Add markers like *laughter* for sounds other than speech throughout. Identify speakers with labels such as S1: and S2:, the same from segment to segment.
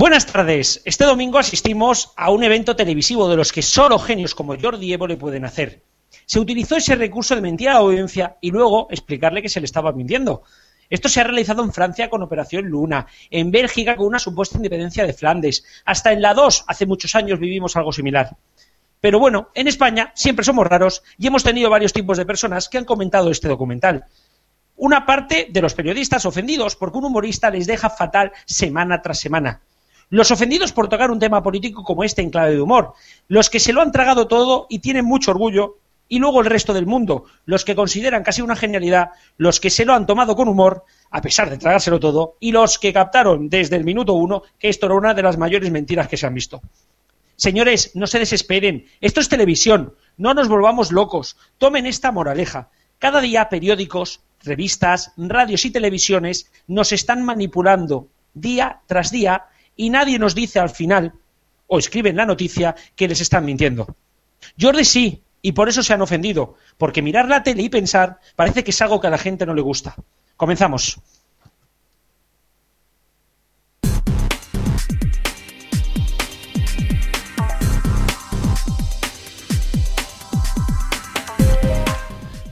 S1: Buenas tardes. Este domingo asistimos a un evento televisivo de los que solo genios como Jordi Evo le pueden hacer. Se utilizó ese recurso de mentir a la audiencia y luego explicarle que se le estaba mintiendo. Esto se ha realizado en Francia con Operación Luna, en Bélgica con una supuesta independencia de Flandes, hasta en la 2 hace muchos años vivimos algo similar. Pero bueno, en España siempre somos raros y hemos tenido varios tipos de personas que han comentado este documental. Una parte de los periodistas ofendidos porque un humorista les deja fatal semana tras semana. Los ofendidos por tocar un tema político como este en clave de humor, los que se lo han tragado todo y tienen mucho orgullo, y luego el resto del mundo, los que consideran casi una genialidad, los que se lo han tomado con humor, a pesar de tragárselo todo, y los que captaron desde el minuto uno que esto era una de las mayores mentiras que se han visto. Señores, no se desesperen, esto es televisión, no nos volvamos locos, tomen esta moraleja. Cada día periódicos, revistas, radios y televisiones nos están manipulando día tras día y nadie nos dice al final, o escriben la noticia, que les están mintiendo. Jordi sí, y por eso se han ofendido, porque mirar la tele y pensar parece que es algo que a la gente no le gusta. Comenzamos.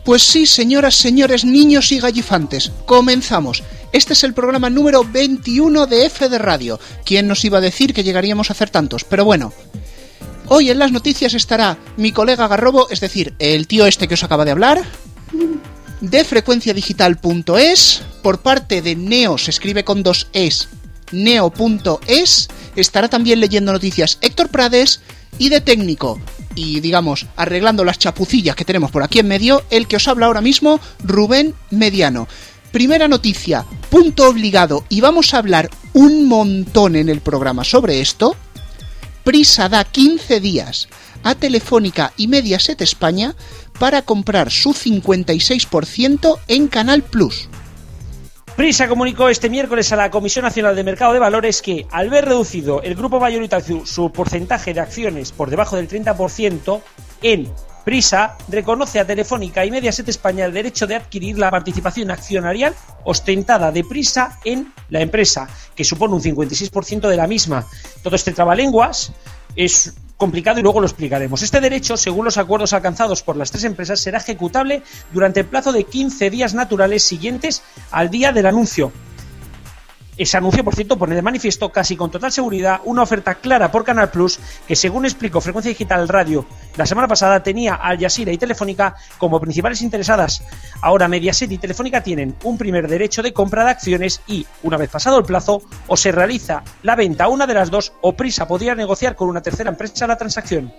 S2: Pues sí, señoras, señores, niños y gallifantes, comenzamos. Este es el programa número 21 de F de Radio. ¿Quién nos iba a decir que llegaríamos a hacer tantos? Pero bueno, hoy en las noticias estará mi colega Garrobo, es decir, el tío este que os acaba de hablar, de frecuenciadigital.es, por parte de Neo, se escribe con dos es, neo.es, estará también leyendo noticias Héctor Prades y de técnico, y digamos, arreglando las chapucillas que tenemos por aquí en medio, el que os habla ahora mismo, Rubén Mediano. Primera noticia, punto obligado, y vamos a hablar un montón en el programa sobre esto. Prisa da 15 días a Telefónica y Mediaset España para comprar su 56% en Canal Plus.
S1: Prisa comunicó este miércoles a la Comisión Nacional de Mercado de Valores que, al ver reducido el grupo mayoritario su porcentaje de acciones por debajo del 30% en Prisa reconoce a Telefónica y Mediaset España el derecho de adquirir la participación accionarial ostentada de Prisa en la empresa, que supone un 56% de la misma. Todo este trabalenguas es complicado y luego lo explicaremos. Este derecho, según los acuerdos alcanzados por las tres empresas, será ejecutable durante el plazo de 15 días naturales siguientes al día del anuncio. Ese anuncio, por cierto, pone de manifiesto casi con total seguridad una oferta clara por Canal Plus que, según explicó Frecuencia Digital Radio la semana pasada, tenía a Al Jazeera y Telefónica como principales interesadas. Ahora Mediaset y Telefónica tienen un primer derecho de compra de acciones y, una vez pasado el plazo, o se realiza la venta una de las dos o Prisa podría negociar con una tercera empresa la transacción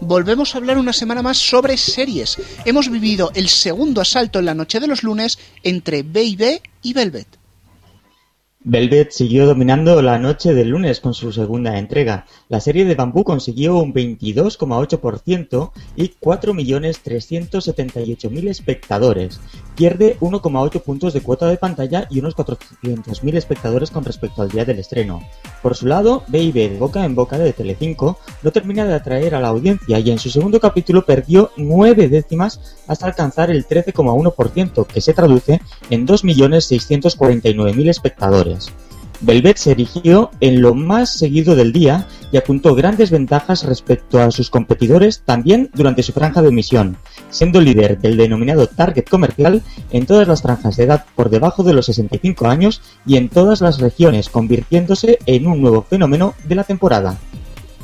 S2: volvemos a hablar una semana más sobre series. Hemos vivido el segundo asalto en la noche de los lunes entre B&B y Velvet.
S3: Velvet siguió dominando la noche del lunes con su segunda entrega. La serie de Bambú consiguió un 22,8% y 4.378.000 espectadores. Pierde 1,8 puntos de cuota de pantalla y unos 400.000 espectadores con respecto al día del estreno. Por su lado, Baby de boca en boca de Telecinco no termina de atraer a la audiencia y en su segundo capítulo perdió 9 décimas hasta alcanzar el 13,1%, que se traduce en 2.649.000 espectadores. Velvet se erigió en lo más seguido del día y apuntó grandes ventajas respecto a sus competidores también durante su franja de emisión, siendo líder del denominado target comercial en todas las franjas de edad por debajo de los 65 años y en todas las regiones, convirtiéndose en un nuevo fenómeno de la temporada.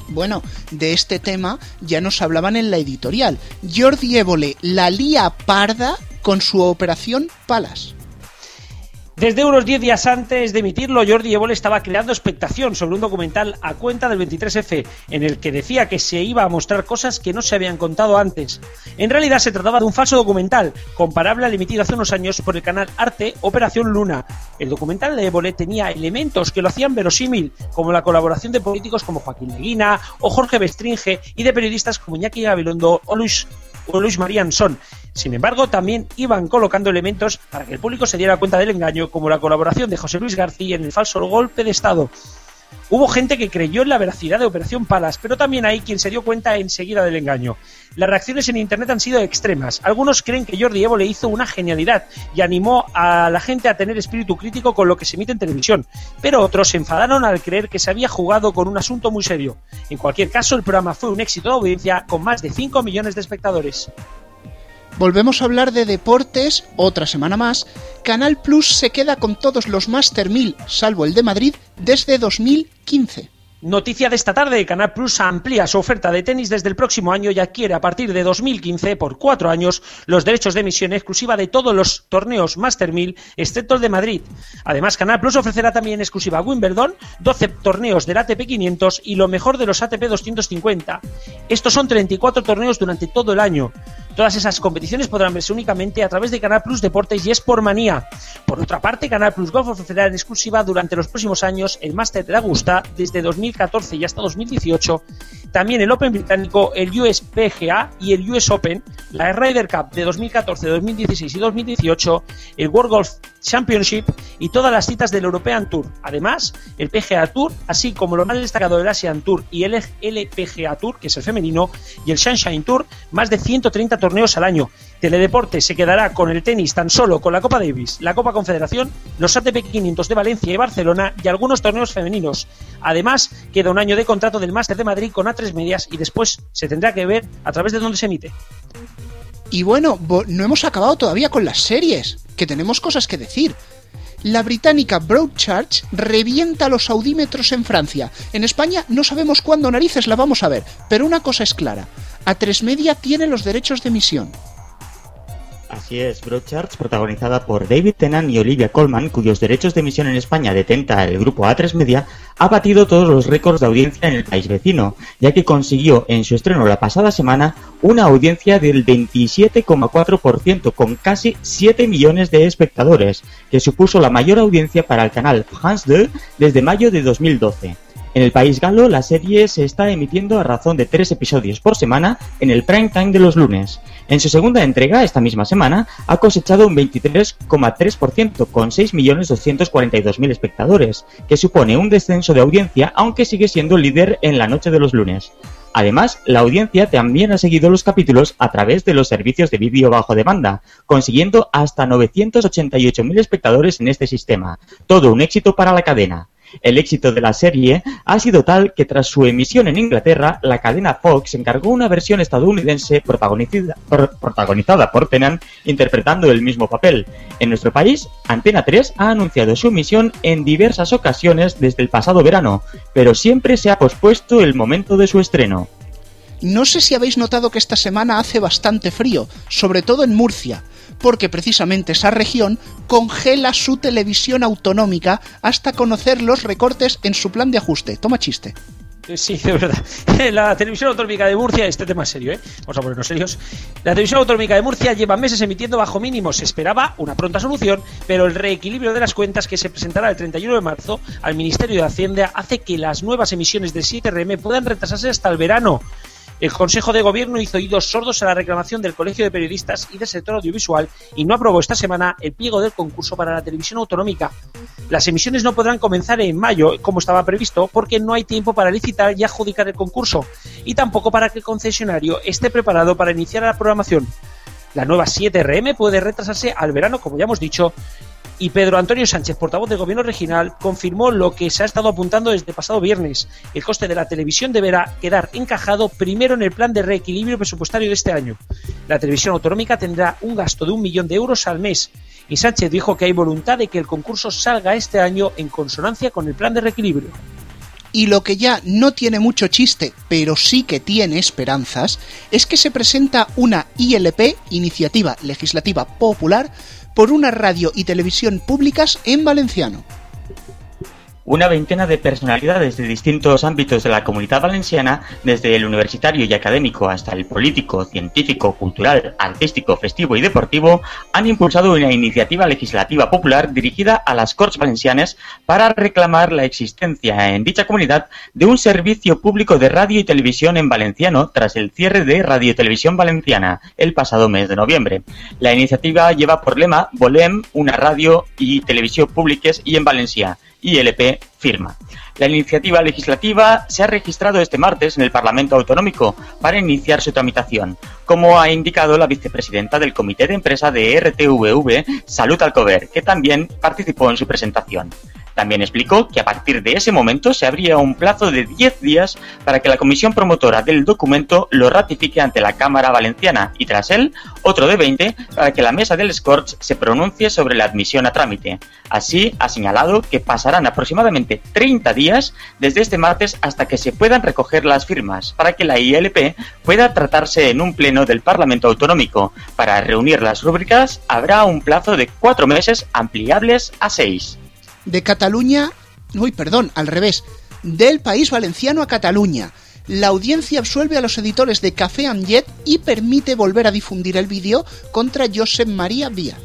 S2: Bueno, de este tema ya nos hablaban en la editorial. Jordi Évole la lía parda con su operación Palas.
S1: Desde unos 10 días antes de emitirlo, Jordi Evole estaba creando expectación sobre un documental a cuenta del 23F, en el que decía que se iba a mostrar cosas que no se habían contado antes. En realidad se trataba de un falso documental, comparable al emitido hace unos años por el canal Arte Operación Luna. El documental de Évole tenía elementos que lo hacían verosímil, como la colaboración de políticos como Joaquín Leguina o Jorge Bestringe y de periodistas como Iñaki Gabilondo o Luis o Luis Son. Sin embargo, también iban colocando elementos para que el público se diera cuenta del engaño, como la colaboración de José Luis García en el falso golpe de Estado. Hubo gente que creyó en la veracidad de Operación Palas, pero también hay quien se dio cuenta enseguida del engaño. Las reacciones en Internet han sido extremas. Algunos creen que Jordi Evo le hizo una genialidad y animó a la gente a tener espíritu crítico con lo que se emite en televisión, pero otros se enfadaron al creer que se había jugado con un asunto muy serio. En cualquier caso, el programa fue un éxito de audiencia con más de 5 millones de espectadores.
S2: Volvemos a hablar de deportes otra semana más. Canal Plus se queda con todos los Master 1000, salvo el de Madrid, desde 2015.
S1: Noticia de esta tarde, Canal Plus amplía su oferta de tenis desde el próximo año y adquiere a partir de 2015 por cuatro años los derechos de emisión exclusiva de todos los torneos Master 1000, excepto el de Madrid. Además, Canal Plus ofrecerá también exclusiva Wimbledon, 12 torneos del ATP 500 y lo mejor de los ATP 250. Estos son 34 torneos durante todo el año. Todas esas competiciones podrán verse únicamente a través de Canal Plus Deportes y Sportmanía. Por otra parte, Canal Plus Golf ofrecerá en exclusiva durante los próximos años el Master de Augusta desde 2014 y hasta 2018, también el Open británico, el US PGA y el US Open, la Ryder Cup de 2014, 2016 y 2018, el World Golf Championship y todas las citas del European Tour. Además, el PGA Tour, así como lo más destacado del Asian Tour y el LPGA Tour, que es el femenino, y el Sunshine Tour, más de 130 torneos al año. Teledeporte se quedará con el tenis tan solo con la Copa Davis, la Copa Confederación, los ATP 500 de Valencia y Barcelona y algunos torneos femeninos. Además, queda un año de contrato del Máster de Madrid con A3 Medias y después se tendrá que ver a través de dónde se emite.
S2: Y bueno, no hemos acabado todavía con las series, que tenemos cosas que decir. La británica Broadchurch revienta los audímetros en Francia. En España no sabemos cuándo narices la vamos a ver, pero una cosa es clara. A3 Media tiene los derechos de emisión.
S3: Así es, Broadchurch, protagonizada por David Tennant y Olivia Colman, cuyos derechos de emisión en España detenta el grupo A3 Media, ha batido todos los récords de audiencia en el país vecino, ya que consiguió en su estreno la pasada semana una audiencia del 27,4% con casi 7 millones de espectadores, que supuso la mayor audiencia para el canal France 2 desde mayo de 2012. En el país galo, la serie se está emitiendo a razón de tres episodios por semana en el prime time de los lunes. En su segunda entrega, esta misma semana, ha cosechado un 23,3% con 6.242.000 espectadores, que supone un descenso de audiencia, aunque sigue siendo líder en la noche de los lunes. Además, la audiencia también ha seguido los capítulos a través de los servicios de vídeo bajo demanda, consiguiendo hasta 988.000 espectadores en este sistema. Todo un éxito para la cadena. El éxito de la serie ha sido tal que tras su emisión en Inglaterra, la cadena Fox encargó una versión estadounidense protagonizada por Tennant interpretando el mismo papel. En nuestro país, Antena 3 ha anunciado su emisión en diversas ocasiones desde el pasado verano, pero siempre se ha pospuesto el momento de su estreno.
S2: No sé si habéis notado que esta semana hace bastante frío, sobre todo en Murcia porque precisamente esa región congela su televisión autonómica hasta conocer los recortes en su plan de ajuste. Toma chiste.
S1: Eh, sí, *laughs* de verdad. *laughs* La televisión autonómica de Murcia, este tema es serio, ¿eh? Vamos a ponernos serios. La televisión autonómica de Murcia lleva meses emitiendo bajo mínimo. Se esperaba una pronta solución, pero el reequilibrio de las cuentas que se presentará el 31 de marzo al Ministerio de Hacienda hace que las nuevas emisiones de 7RM puedan retrasarse hasta el verano. El Consejo de Gobierno hizo oídos sordos a la reclamación del Colegio de Periodistas y del sector audiovisual y no aprobó esta semana el pliego del concurso para la televisión autonómica. Las emisiones no podrán comenzar en mayo, como estaba previsto, porque no hay tiempo para licitar y adjudicar el concurso, y tampoco para que el concesionario esté preparado para iniciar la programación. La nueva 7RM puede retrasarse al verano, como ya hemos dicho, y Pedro Antonio Sánchez, portavoz del Gobierno regional, confirmó lo que se ha estado apuntando desde pasado viernes. El coste de la televisión deberá quedar encajado primero en el plan de reequilibrio presupuestario de este año. La televisión autonómica tendrá un gasto de un millón de euros al mes y Sánchez dijo que hay voluntad de que el concurso salga este año en consonancia con el plan de reequilibrio.
S2: Y lo que ya no tiene mucho chiste, pero sí que tiene esperanzas, es que se presenta una ILP, Iniciativa Legislativa Popular, por una radio y televisión públicas en valenciano.
S3: Una veintena de personalidades de distintos ámbitos de la comunidad valenciana, desde el universitario y académico hasta el político, científico, cultural, artístico, festivo y deportivo, han impulsado una iniciativa legislativa popular dirigida a las Corts Valencianas para reclamar la existencia en dicha comunidad de un servicio público de radio y televisión en valenciano tras el cierre de Radio Televisión Valenciana el pasado mes de noviembre. La iniciativa lleva por lema Volem una radio y televisión públicas y en Valencia ILP firma. La iniciativa legislativa se ha registrado este martes en el Parlamento Autonómico para iniciar su tramitación, como ha indicado la vicepresidenta del Comité de Empresa de RTVV, Salud Alcover, que también participó en su presentación. También explicó que a partir de ese momento se abría un plazo de 10 días para que la comisión promotora del documento lo ratifique ante la Cámara Valenciana y tras él otro de 20 para que la mesa del Scorch se pronuncie sobre la admisión a trámite. Así ha señalado que pasarán aproximadamente 30 días desde este martes hasta que se puedan recoger las firmas para que la ILP pueda tratarse en un pleno del Parlamento Autonómico. Para reunir las rúbricas habrá un plazo de cuatro meses ampliables a seis
S2: de Cataluña, uy, perdón, al revés, del país valenciano a Cataluña. La audiencia absuelve a los editores de Café Amjet y permite volver a difundir el vídeo contra Josep María Vía.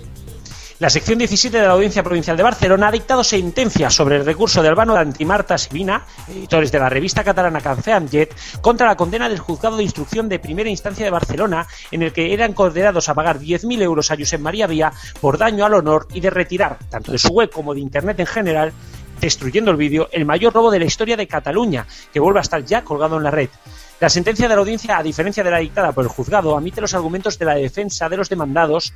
S1: La sección 17 de la Audiencia Provincial de Barcelona ha dictado sentencia sobre el recurso de Albano de Antimarta Sibina, editores de la revista catalana Amjet, contra la condena del juzgado de instrucción de primera instancia de Barcelona, en el que eran condenados a pagar 10.000 euros a Josep María Vía por daño al honor y de retirar, tanto de su web como de Internet en general, destruyendo el vídeo, el mayor robo de la historia de Cataluña, que vuelve a estar ya colgado en la red. La sentencia de la audiencia, a diferencia de la dictada por el juzgado, admite los argumentos de la defensa de los demandados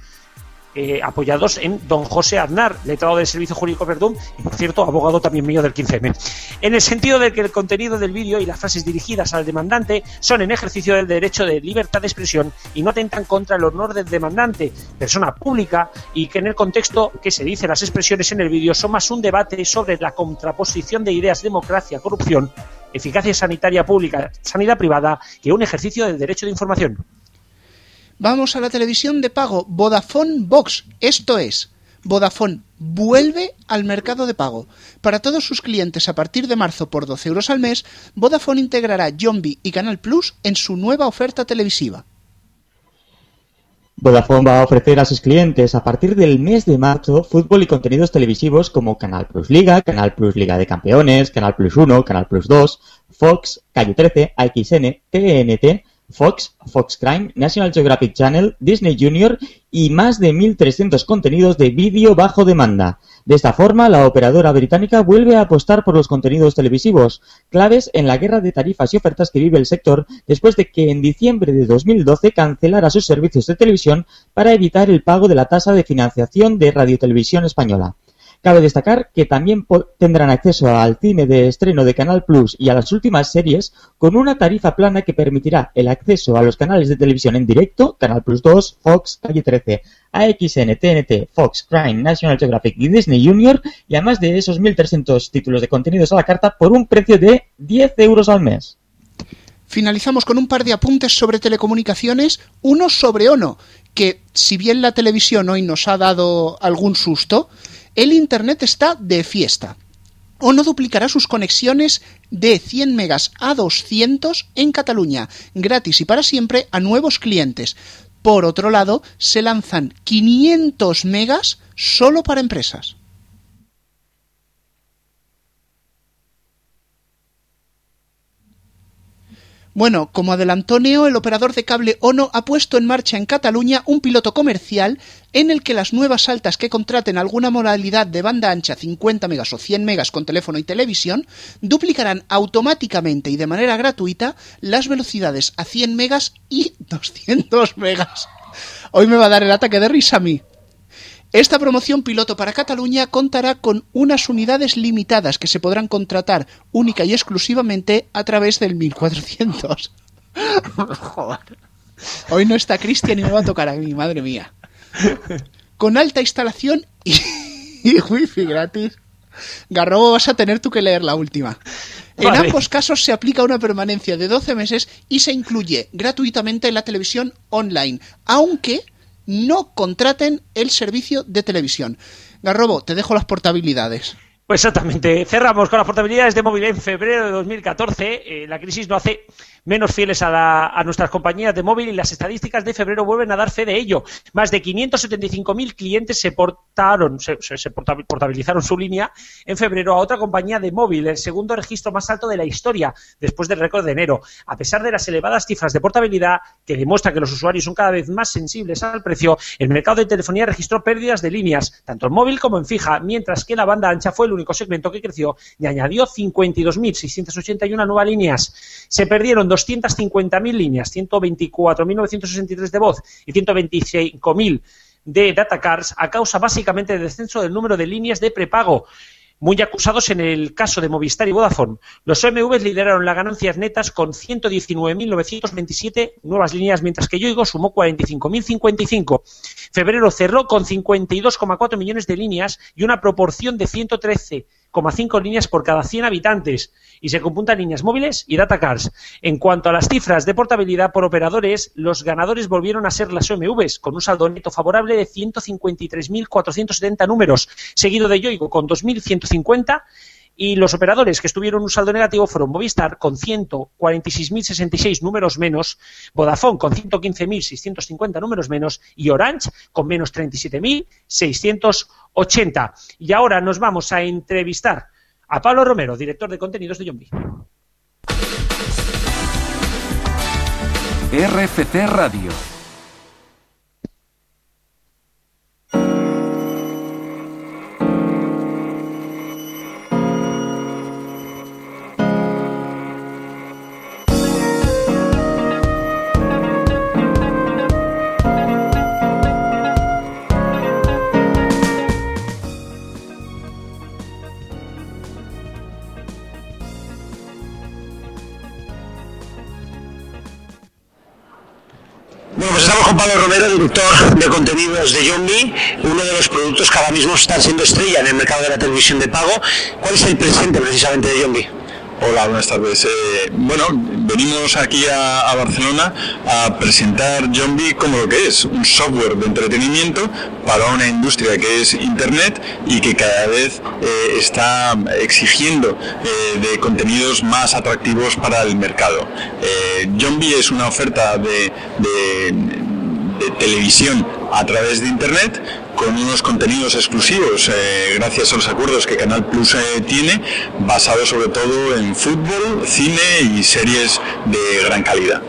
S1: eh, apoyados en don José Aznar, letrado del Servicio Jurídico Verdún y, por cierto, abogado también mío del 15M. En el sentido de que el contenido del vídeo y las frases dirigidas al demandante son en ejercicio del derecho de libertad de expresión y no atentan contra el honor del demandante, persona pública, y que en el contexto que se dice las expresiones en el vídeo son más un debate sobre la contraposición de ideas democracia-corrupción, eficacia sanitaria pública, sanidad privada, que un ejercicio del derecho de información.
S2: Vamos a la televisión de pago, Vodafone Box. Esto es, Vodafone vuelve al mercado de pago. Para todos sus clientes a partir de marzo por 12 euros al mes, Vodafone integrará y Canal Plus en su nueva oferta televisiva.
S3: Vodafone va a ofrecer a sus clientes a partir del mes de marzo fútbol y contenidos televisivos como Canal Plus Liga, Canal Plus Liga de Campeones, Canal Plus 1, Canal Plus 2, Fox, Calle 13, AXN, TNT, Fox, Fox Crime, National Geographic Channel, Disney Junior y más de 1.300 contenidos de vídeo bajo demanda. De esta forma, la operadora británica vuelve a apostar por los contenidos televisivos, claves en la guerra de tarifas y ofertas que vive el sector después de que en diciembre de 2012 cancelara sus servicios de televisión para evitar el pago de la tasa de financiación de Radiotelevisión Española. Cabe destacar que también tendrán acceso al cine de estreno de Canal Plus y a las últimas series con una tarifa plana que permitirá el acceso a los canales de televisión en directo, Canal Plus 2, Fox, Calle 13, AXN, TNT, Fox, Crime, National Geographic y Disney Junior y a más de esos 1.300 títulos de contenidos a la carta por un precio de 10 euros al mes.
S2: Finalizamos con un par de apuntes sobre telecomunicaciones, uno sobre Ono, que si bien la televisión hoy nos ha dado algún susto, el Internet está de fiesta. ONO duplicará sus conexiones de 100 megas a 200 en Cataluña, gratis y para siempre a nuevos clientes. Por otro lado, se lanzan 500 megas solo para empresas. Bueno, como adelantó Neo, el operador de cable ONO ha puesto en marcha en Cataluña un piloto comercial en el que las nuevas altas que contraten alguna modalidad de banda ancha 50 megas o 100 megas con teléfono y televisión duplicarán automáticamente y de manera gratuita las velocidades a 100 megas y 200 megas. Hoy me va a dar el ataque de risa a mí. Esta promoción piloto para Cataluña contará con unas unidades limitadas que se podrán contratar única y exclusivamente a través del 1400. *laughs* Joder. Hoy no está Cristian y me va a tocar a mí, madre mía. Con alta instalación y, wifi gratis. Garrobo, vas a tener tú que leer la última. En ambos casos se aplica una permanencia de 12 meses y se incluye gratuitamente la televisión online, aunque no contraten el servicio de televisión. Garrobo, te dejo las portabilidades.
S1: Pues exactamente. Cerramos con las portabilidades de móvil en febrero de 2014. Eh, la crisis no hace menos fieles a, nuestras compañías de móvil y las estadísticas de febrero vuelven a dar fe de ello. Más de 575.000 clientes se portaron, se, portabilizaron su línea en febrero a otra compañía de móvil, el segundo registro más alto de la historia después del récord de enero. A pesar de las elevadas cifras de portabilidad que demuestran que los usuarios son cada vez más sensibles al precio, el mercado de telefonía registró pérdidas de líneas, tanto en móvil como en fija, mientras que la banda ancha fue el único segmento que creció y añadió 52.681 nuevas líneas. Se perdieron 250.000 líneas, 124.963 de voz y 125.000 de datacards a causa básicamente del descenso del número de líneas de prepago muy acusados en el caso de Movistar y Vodafone. Los OMV lideraron las ganancias netas con 119.927 nuevas líneas, mientras que Yoigo sumó 45.055. Febrero cerró con 52,4 millones de líneas y una proporción de 113,5 líneas por cada 100 habitantes y se computan líneas móviles y datacards. En cuanto a las cifras de portabilidad por operadores, los ganadores volvieron a ser las OMVs, con un saldo neto favorable de 153.470 números, seguido de Yoigo con 2.150 y los operadores que estuvieron un saldo negativo fueron Movistar con 146.066 números menos, Vodafone con 115.650 números menos y Orange con menos 37.680. Y ahora nos vamos a entrevistar a Pablo Romero, director de contenidos de Yombi.
S4: RFC Radio
S5: director de contenidos de Yombi, uno de los productos que ahora mismo están siendo estrella en el mercado de la televisión de pago. ¿Cuál es el presente precisamente de Yombi?
S6: Hola, buenas tardes. Eh, bueno, venimos aquí a, a Barcelona a presentar Zombie como lo que es, un software de entretenimiento para una industria que es Internet y que cada vez eh, está exigiendo eh, de contenidos más atractivos para el mercado. Eh, Zombie es una oferta de, de- de televisión a través de Internet con unos contenidos exclusivos eh, gracias a los acuerdos que Canal Plus eh, tiene, basados sobre todo en fútbol, cine y series de gran calidad.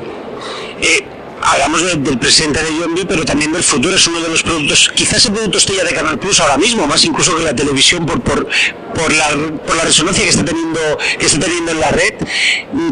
S5: Eh, hablamos de- del presente de Yombi, pero también del futuro. Es uno de los productos, quizás el producto estrella de Canal Plus ahora mismo, más incluso que la televisión por, por, por, la, por la resonancia que está, teniendo, que está teniendo en la red.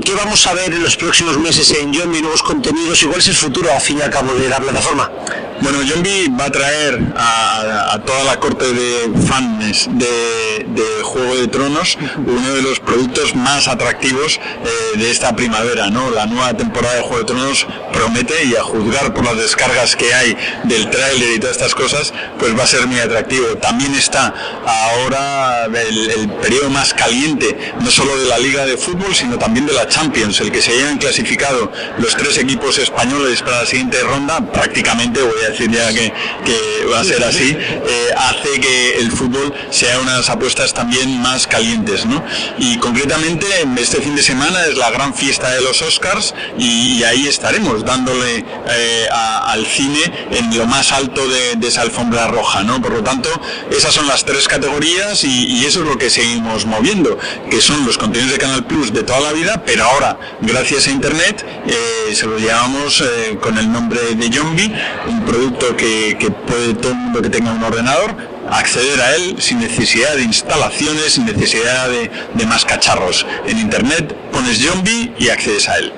S5: ¿Qué vamos a ver en los próximos meses en Yombi? Nuevos contenidos y cuál es el futuro, a fin y al cabo, de la plataforma.
S6: Bueno, Zombie va a traer a- a toda la corte de fans de, de Juego de Tronos uno de los productos más atractivos eh, de esta primavera, ¿no? La nueva temporada de Juego de Tronos promete y a juzgar por las descargas que hay del tráiler y todas estas cosas, pues va a ser muy atractivo. También está ahora el, el periodo más caliente, no solo de la Liga de Fútbol, sino también de la Champions, el que se hayan clasificado los tres equipos españoles para la siguiente ronda, prácticamente voy a decir ya que, que va a ser así, eh, hace que el fútbol sea unas apuestas también más calientes, ¿no? Y concretamente este fin de semana es la gran fiesta de los Oscars y, y ahí estaremos dándole eh, a- al cine en lo más alto de, de esa alfombra roja, ¿no? Por lo tanto, esas son las tres categorías y, y eso es lo que seguimos moviendo, que son los contenidos de Canal Plus de toda la vida, pero ahora, gracias a Internet, eh, se lo llamamos eh, con el nombre de Zombie, un producto que, que puede todo el mundo que tenga un ordenador acceder a él sin necesidad de instalaciones, sin necesidad de, de más cacharros. En Internet pones Zombie y accedes a él.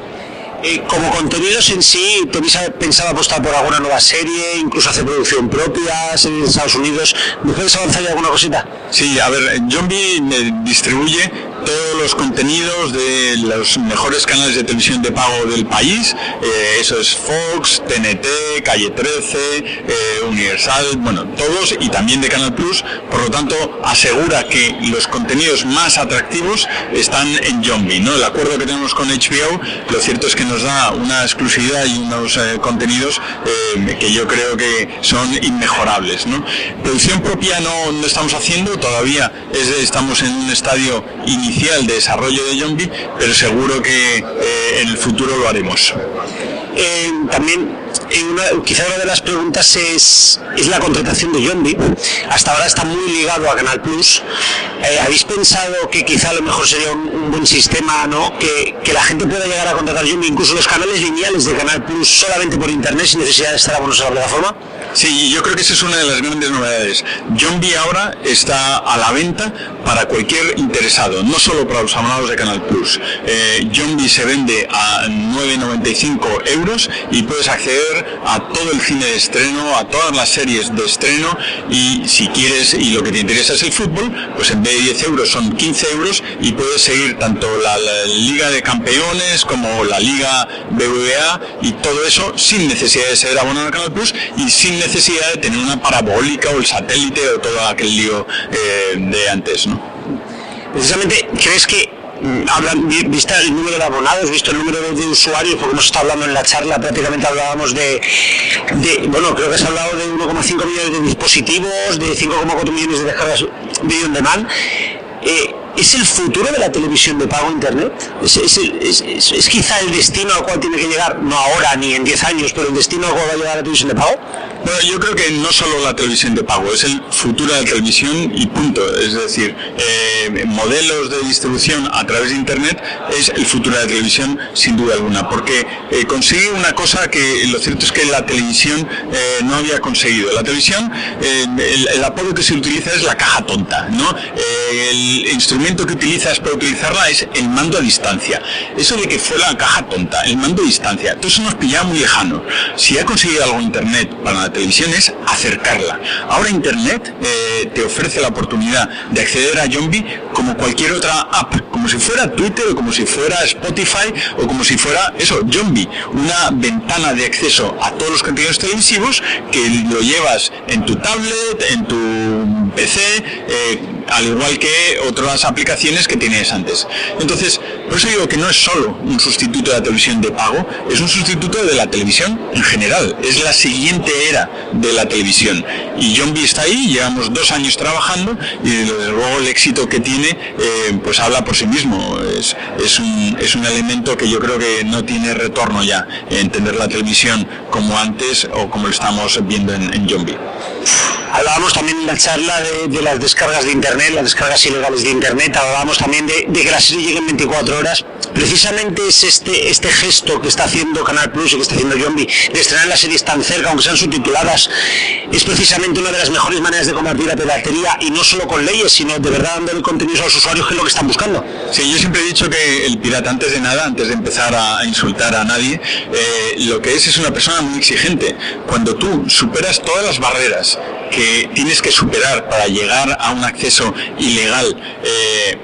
S5: Eh, como contenidos en sí, ¿tenéis pensado apostar por alguna nueva serie, incluso hacer producción propia, series de Estados Unidos? ¿Me puedes avanzar ya alguna cosita?
S6: Sí, a ver, Zombie distribuye todos los contenidos de los mejores canales de televisión de pago del país. Eh, eso es Fox, TNT, Calle 13, eh, Universal, bueno, todos y también de Canal Plus. Por lo tanto, asegura que los contenidos más atractivos están en Zombie, ¿no? El acuerdo que tenemos con HBO, lo cierto es que nos da una exclusividad y unos eh, contenidos eh, que yo creo que son inmejorables, ¿no? Producción propia no, no estamos haciendo, todavía es- estamos en un estadio inicial de desarrollo de Zombie, pero seguro que eh, en el futuro lo haremos.
S5: Eh, también, una- quizá una de las preguntas es, es la contratación de Yombi. Hasta ahora está muy ligado a Canal Plus. Eh, ¿Habéis pensado que quizá a lo mejor sería un, un buen sistema, ¿no? Que, que la gente pueda llegar a contratar Yombi, incluso los canales lineales de Canal Plus, solamente por internet, sin necesidad de estar abonos a la plataforma?
S6: Sí, yo creo que esa es una de las grandes novedades. B ahora está a la venta para cualquier interesado, no solo para los abonados de Canal Plus. Eh, B se vende a 9,95 euros y puedes acceder a todo el cine de estreno, a todas las series de estreno y si quieres y lo que te interesa es el fútbol, pues en vez de 10 euros son 15 euros y puedes seguir tanto la, la Liga de Campeones como la Liga BBVA y todo eso sin necesidad de ser abonado a Canal Plus y sin necesidad de tener una parabólica o el satélite o todo aquel lío eh, de antes, ¿no?
S5: Precisamente, ¿crees que hablan, vi- vista el número de abonados, visto el número de, usuarios, porque hemos estado hablando en la charla, prácticamente hablábamos de, de- bueno, creo que has hablado de 1,5 millones de dispositivos, de 5,4 millones de descargas video on demand. Eh, ¿Es el futuro de la televisión de pago Internet? ¿Es, es el- es- es- es quizá el destino al cual tiene que llegar, no ahora ni en 10 años, pero el destino al cual va a llegar la televisión de pago?
S6: Bueno, yo creo que no solo la televisión de pago, es el futuro de la televisión y punto. Es decir, eh, modelos de distribución a través de Internet es el futuro de la televisión sin duda alguna, porque eh, consigue una cosa que lo cierto es que la televisión eh, no había conseguido. La televisión, eh, el, el apodo que se utiliza es la caja tonta, ¿no? Eh, el instrumento que utilizas para utilizarla es el mando a distancia. Eso de que fue la caja tonta, el mando a distancia, eso nos pillaba muy lejano. Si ha conseguido algo Internet para la televisión es acercarla. Ahora Internet eh, te ofrece la oportunidad de acceder a Zombie como cualquier otra app, como si fuera Twitter o como si fuera Spotify o como si fuera eso, Zombie, una ventana de acceso a todos los contenidos televisivos que lo llevas en tu tablet, en tu PC, eh, al igual que otras aplicaciones que tienes antes. Entonces, por eso digo que no es solo un sustituto de la televisión de pago, es un sustituto de la televisión en general, es la siguiente era de la televisión. Y Zombie está ahí, llevamos dos años trabajando y desde luego el éxito que tiene eh, pues habla por sí mismo. Es, un, es un elemento que yo creo que no tiene retorno ya, entender la televisión como antes o como lo estamos viendo en, en Zombie.
S5: Hablábamos también en la charla de, de las descargas de Internet, las descargas ilegales de Internet, hablábamos también de, de que la serie llegue en 24 horas. Precisamente es este, este gesto que está haciendo Canal Plus y que está haciendo Zombie, de estrenar las series tan cerca, aunque sean subtituladas, es precisamente una de las mejores maneras de combatir la piratería y no solo con leyes, sino de verdad dándole contenidos a los usuarios que es lo que están buscando.
S6: Sí, yo siempre he dicho que el pirata, antes de nada, antes de empezar a, a insultar a nadie, eh, lo que es es una persona muy exigente. Cuando tú superas todas las barreras que tienes que superar para llegar a un acceso ilegal, eh,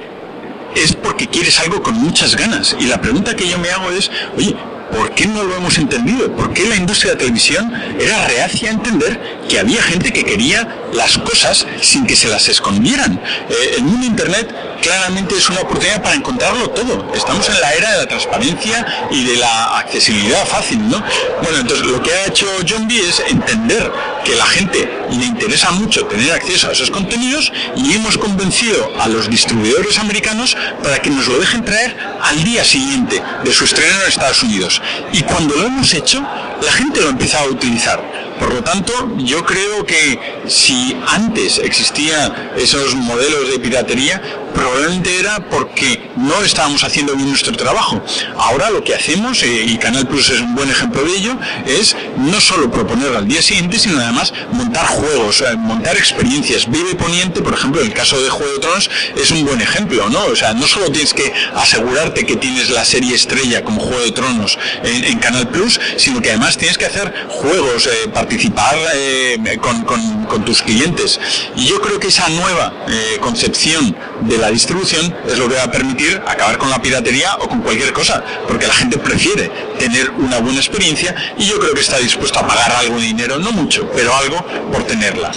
S6: es porque quieres algo con muchas ganas. Y la pregunta que yo me hago es, oye, ¿por qué no lo hemos entendido? ¿Por qué la industria de la televisión era reacia a entender que había gente que quería las cosas sin que se las escondieran? Eh, el mundo Internet claramente es una oportunidad para encontrarlo todo. Estamos en la era de la transparencia y de la accesibilidad fácil, ¿no? Bueno, entonces lo que ha hecho John B es entender que la gente le interesa mucho tener acceso a esos contenidos y hemos convencido a los distribuidores americanos para que nos lo dejen traer al día siguiente de su estreno en Estados Unidos. Y cuando lo hemos hecho, la gente lo ha empezado a utilizar. Por lo tanto, yo creo que si antes existían esos modelos de piratería, probablemente era porque no estábamos haciendo bien nuestro trabajo. Ahora lo que hacemos, eh, y Canal Plus es un buen ejemplo de ello, es no solo proponer al día siguiente, sino además montar juegos, eh, montar experiencias. Vive Poniente, por ejemplo, en el caso de Juego de Tronos, es un buen ejemplo, ¿no? O sea, no solo tienes que asegurarte que tienes la serie estrella como Juego de Tronos en, en Canal Plus, sino que además tienes que hacer juegos, eh, participar eh, con, con- con tus clientes. Y yo creo que esa nueva eh, concepción de la distribución es lo que va a permitir acabar con la piratería o con cualquier cosa, porque la gente prefiere tener una buena experiencia y yo creo que está dispuesto a pagar algo de dinero, no mucho, pero algo por tenerla.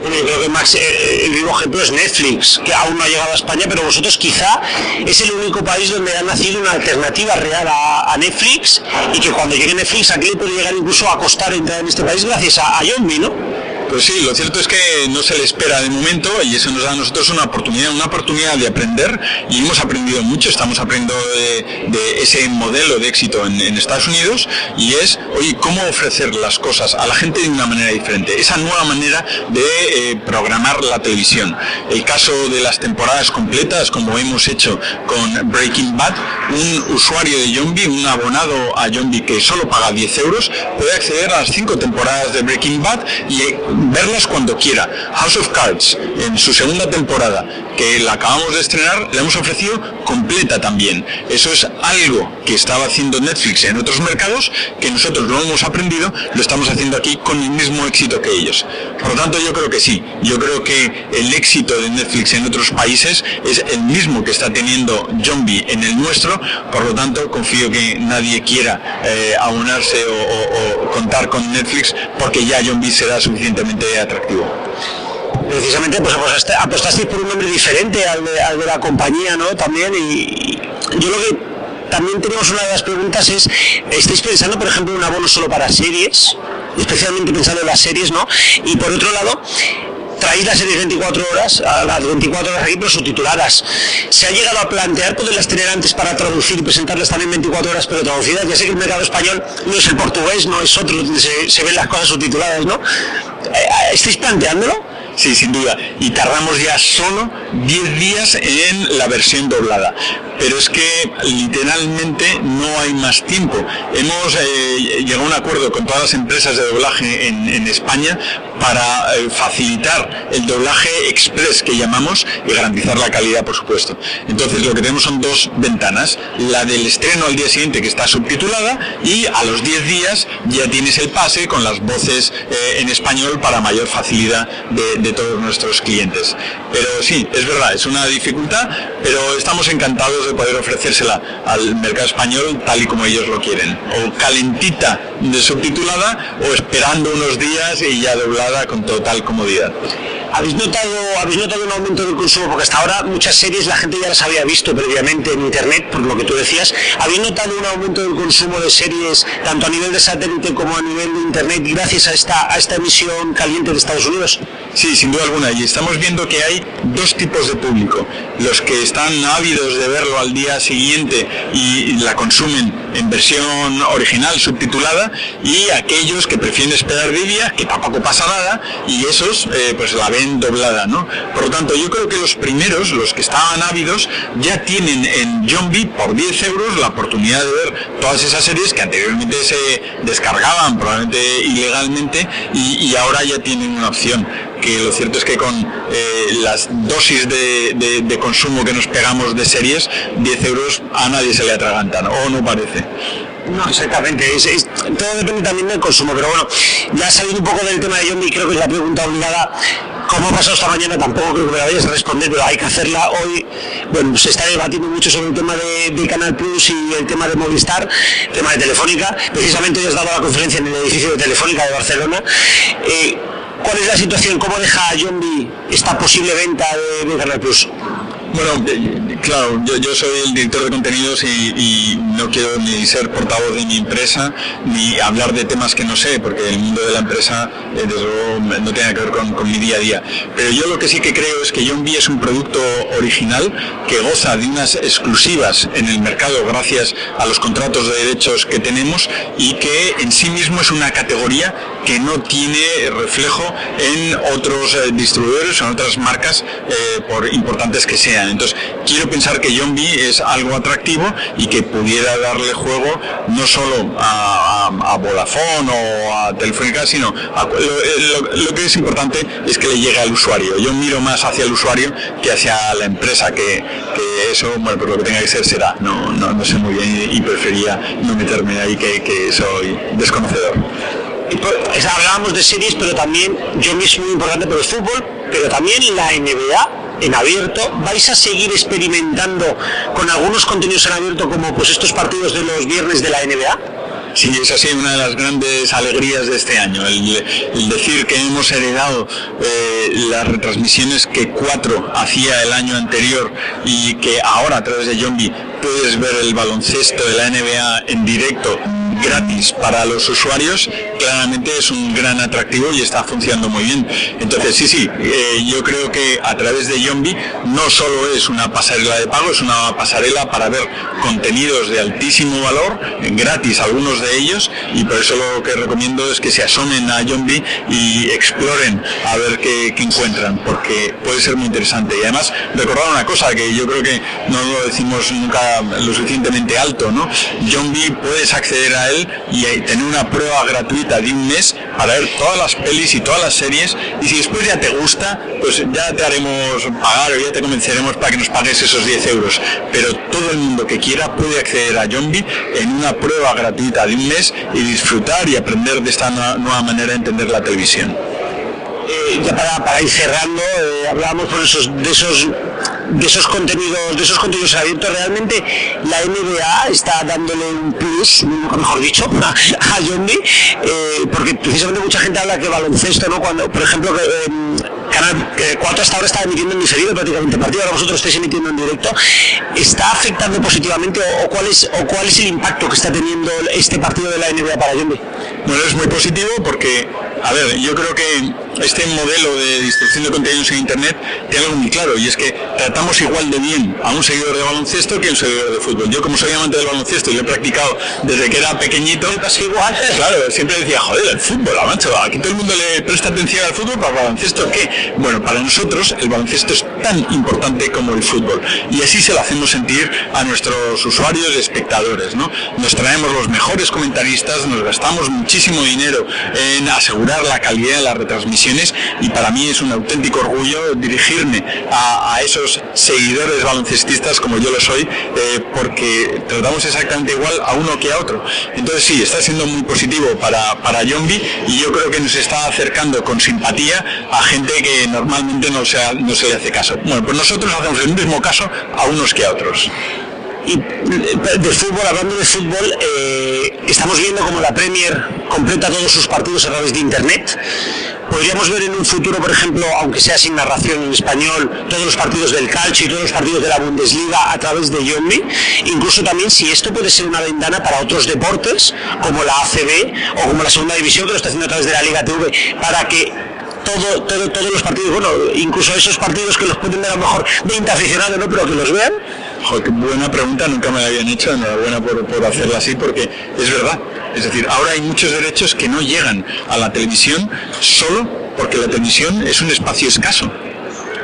S5: Bueno, yo creo que Max, eh, el mismo ejemplo es Netflix, que aún no ha llegado a España, pero vosotros quizá es el único país donde ha nacido una alternativa real a, Netflix y que cuando llegue Netflix aquí puede llegar incluso a costar entrar en este país gracias a, a Yombi, ¿no?
S6: Pues sí, lo cierto es que no se le espera de momento y eso nos da a nosotros una oportunidad, una oportunidad de aprender y hemos aprendido mucho, estamos aprendiendo de, ese modelo de éxito en, Estados Unidos y es, oye, cómo ofrecer las cosas a la gente de una manera diferente, esa nueva manera de eh, programar la televisión. El caso de las temporadas completas, como hemos hecho con Breaking Bad, un usuario de Zombie, un abonado a Zombie que solo paga 10 euros, puede acceder a las cinco temporadas de Breaking Bad y verlas cuando quiera. House of Cards, en su segunda temporada, que la acabamos de estrenar, la hemos ofrecido completa también. Eso es algo que estaba haciendo Netflix en otros mercados, que nosotros no hemos aprendido, lo estamos haciendo aquí con el mismo éxito que ellos. Por lo tanto, yo creo que sí. Yo creo que el éxito de Netflix en otros países es el mismo que está teniendo Zombie en el nuestro. Por lo tanto, confío que nadie quiera eh, abonarse o, o, contar con Netflix porque ya Zombie será suficientemente atractivo
S5: precisamente pues apostasteis por un nombre diferente al de, la compañía, ¿no? También y, yo lo que también tenemos una de las preguntas es, ¿estáis pensando, por ejemplo, en un abono solo para series? Especialmente pensando en las series, ¿no? Y por otro lado, las series 24 horas, a las 24 horas aquí, pero subtituladas. ¿Se ha llegado a plantear poderlas tener antes para traducir y presentarlas también 24 horas, pero traducidas? Ya sé que el mercado español no es el portugués, no es otro donde se, se ven las cosas subtituladas, ¿no? Eh, ¿Estáis planteándolo?
S6: Sí, sin duda. Y tardamos ya solo 10 días en la versión doblada. Pero es que literalmente no hay más tiempo. Hemos eh, llegado a un acuerdo con todas las empresas de doblaje en, España para eh, facilitar el doblaje express que llamamos y garantizar la calidad, por supuesto. Entonces lo que tenemos son dos ventanas. La del estreno al día siguiente que está subtitulada y a los 10 días ya tienes el pase con las voces eh, en español para mayor facilidad de todos nuestros clientes. Pero sí, es verdad, es una dificultad, pero estamos encantados de poder ofrecérsela al mercado español tal y como ellos lo quieren. O calentita de subtitulada o esperando unos días y ya doblada con total comodidad.
S5: ¿Habéis notado, ¿Habéis notado un aumento del consumo? Porque hasta ahora muchas series la gente ya las había visto previamente en Internet, por lo que tú decías. ¿Habéis notado un aumento del consumo de series tanto a nivel de satélite como a nivel de Internet gracias a esta, a esta emisión caliente de Estados Unidos?
S6: Sí, sin duda alguna. Y estamos viendo que hay dos tipos de público. Los que están ávidos de verlo al día siguiente y la consumen en versión original subtitulada y aquellos que prefieren esperar día, que tampoco pasa nada, y esos eh, pues la ven doblada, ¿no? Por lo tanto, yo creo que los primeros, los que estaban ávidos, ya tienen en B por 10 euros la oportunidad de ver todas esas series que anteriormente se descargaban probablemente ilegalmente y ahora ya tienen una opción que lo cierto es que con eh, las dosis de, consumo que nos pegamos de series, 10 euros a nadie se le atragantan, o no parece.
S5: No, exactamente, todo depende también del consumo, pero bueno, ya salido un poco del tema de Yomi, creo que es la pregunta obligada. ¿Cómo ha pasado esta mañana? Tampoco creo que me la vayas a responder, pero hay que hacerla hoy. Bueno, se está debatiendo mucho sobre el tema de, Canal Plus y el tema de Movistar, el tema de Telefónica. Precisamente hoy has dado la conferencia en el edificio de Telefónica de Barcelona. Eh, ¿Cuál es la situación? ¿Cómo deja a esta posible venta de, de Canal Plus?
S6: Bueno, claro, yo, soy el director de contenidos y, no quiero ni ser portavoz de mi empresa ni hablar de temas que no sé, porque el mundo de la empresa eh, desde luego no tiene que ver con, mi día a día. Pero yo lo que sí que creo es que John B es un producto original que goza de unas exclusivas en el mercado gracias a los contratos de derechos que tenemos y que en sí mismo es una categoría que no tiene reflejo en otros eh, distribuidores en otras marcas, eh, por importantes que sean. Entonces, quiero pensar que John B es algo atractivo y que pudiera darle juego no solo a, a, Vodafone o a Telefónica, sino lo, que es importante es que le llegue al usuario. Yo miro más hacia el usuario que hacia la empresa, que, eso, bueno, pues lo que tenga que ser será. No, no, sé muy bien y, prefería no meterme ahí que, que soy desconocedor.
S5: Hablábamos de series, pero también yo mismo muy importante por el fútbol, pero también la NBA en abierto. ¿Vais a seguir experimentando con algunos contenidos en abierto como pues estos partidos de los viernes de la NBA?
S6: Sí, es así una de las grandes alegrías de este año, el, decir que hemos heredado eh, las retransmisiones que cuatro hacía el año anterior y que ahora a través de Zombie puedes ver el baloncesto de la NBA en directo gratis para los usuarios, claramente es un gran atractivo y está funcionando muy bien. Entonces, sí, sí, eh, yo creo que a través de Yombi no solo es una pasarela de pago, es una pasarela para ver contenidos de altísimo valor, gratis algunos de ellos, y por eso lo que recomiendo es que se asomen a Yombi y exploren a ver qué, qué encuentran, porque puede ser muy interesante. Y además, recordar una cosa que yo creo que no lo decimos nunca lo suficientemente alto, ¿no? B puedes acceder a y tener una prueba gratuita de un mes para ver todas las pelis y todas las series y si después ya te gusta, pues ya te haremos pagar o ya te convenceremos para que nos pagues esos 10 euros. Pero todo el mundo que quiera puede acceder a B en una prueba gratuita de un mes y disfrutar y aprender de esta nueva manera de entender la televisión.
S5: Eh, ya para, ir cerrando, eh, hablábamos por esos, de esos de esos contenidos, de esos contenidos abiertos, realmente la NBA está dándole un plus, mejor dicho, *laughs* a, a eh, porque precisamente mucha gente habla que baloncesto, ¿no? Cuando, por ejemplo, que, Canal 4 hasta ahora está emitiendo en diferido prácticamente partido, ahora vosotros estáis emitiendo en directo, ¿está afectando positivamente o, cuál es, o cuál es el impacto que está teniendo este partido de la NBA para Yombi?
S6: Bueno, es muy positivo porque, a ver, yo creo que este modelo de distribución de contenidos en Internet tiene algo muy claro y es que tratamos igual de bien a un seguidor de baloncesto que a un seguidor de fútbol. Yo como soy amante del baloncesto y lo he practicado desde que era pequeñito, igual, claro, siempre decía, joder, el fútbol, macho, aquí todo el mundo le presta atención al fútbol, para el baloncesto ¿qué? Bueno, para nosotros el baloncesto es tan importante como el fútbol y así se lo hacemos sentir a nuestros usuarios y espectadores, ¿no? Nos traemos los mejores comentaristas, nos gastamos muchísimo dinero en asegurar la calidad de la retransmisión y para mí es un auténtico orgullo dirigirme a, esos seguidores baloncestistas como yo lo soy, eh, porque tratamos exactamente igual a uno que a otro. Entonces sí, está siendo muy positivo para, para Yombi y yo creo que nos está acercando con simpatía a gente que normalmente no se, no se le hace caso. Bueno, pues nosotros hacemos el mismo caso a unos que a otros
S5: y de fútbol, hablando de fútbol, eh, estamos viendo como la Premier completa todos sus partidos a través de Internet. Podríamos ver en un futuro, por ejemplo, aunque sea sin narración en español, todos los partidos del Calcio y todos los partidos de la Bundesliga a través de Yombi. Incluso también si esto puede ser una ventana para otros deportes, como la ACB o como la segunda división que lo está haciendo a través de la Liga TV, para que todo, todo, todos los partidos, bueno, incluso esos partidos que los pueden ver a lo mejor 20 aficionados, ¿no? pero que los vean,
S6: Buena pregunta, nunca me la habían hecho, enhorabuena por, por hacerla así, porque es verdad. Es decir, ahora hay muchos derechos que no llegan a la televisión solo porque la televisión es un espacio escaso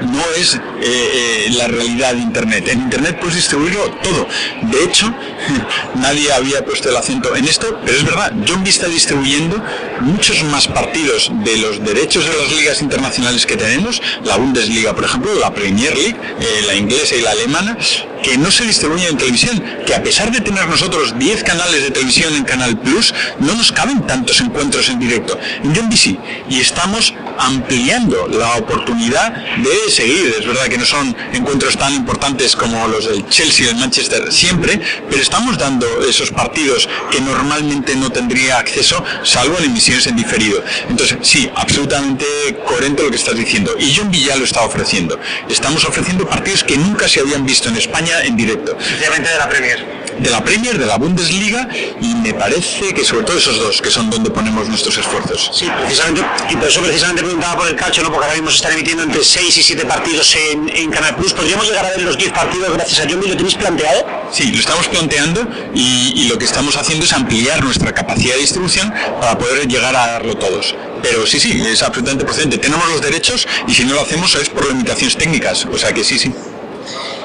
S6: no es eh, eh, la realidad de Internet. En Internet puedes distribuirlo todo. De hecho, *laughs* nadie había puesto el acento en esto, pero es verdad, John B está distribuyendo muchos más partidos de los derechos de las ligas internacionales que tenemos, la Bundesliga, por ejemplo, la Premier League, eh, la inglesa y la alemana, que no se distribuyen en televisión, que a pesar de tener nosotros 10 canales de televisión en Canal Plus, no nos caben tantos encuentros en directo. En sí, y estamos ampliando la oportunidad de seguir. Es verdad que no son encuentros tan importantes como los del Chelsea el Manchester siempre, pero estamos dando esos partidos que normalmente no tendría acceso, salvo en emisiones en diferido. Entonces, sí, absolutamente coherente lo que estás diciendo. Y John Villa lo está ofreciendo. Estamos ofreciendo partidos que nunca se habían visto en España en directo.
S5: Especialmente de la Premier
S6: de la Premier, de la Bundesliga y me parece que sobre todo esos dos que son donde ponemos nuestros esfuerzos.
S5: Sí, precisamente, y por eso precisamente preguntaba por el calcio, ¿no? porque ahora mismo se están emitiendo entre 6 y 7 partidos en, en, Canal Plus. ¿Podríamos llegar a ver los 10 partidos gracias a Yomi? ¿Lo tenéis planteado?
S6: Sí, lo estamos planteando y, y lo que estamos haciendo es ampliar nuestra capacidad de distribución para poder llegar a darlo todos. Pero sí, sí, es absolutamente procedente. Tenemos los derechos y si no lo hacemos es por limitaciones técnicas. O sea que sí, sí.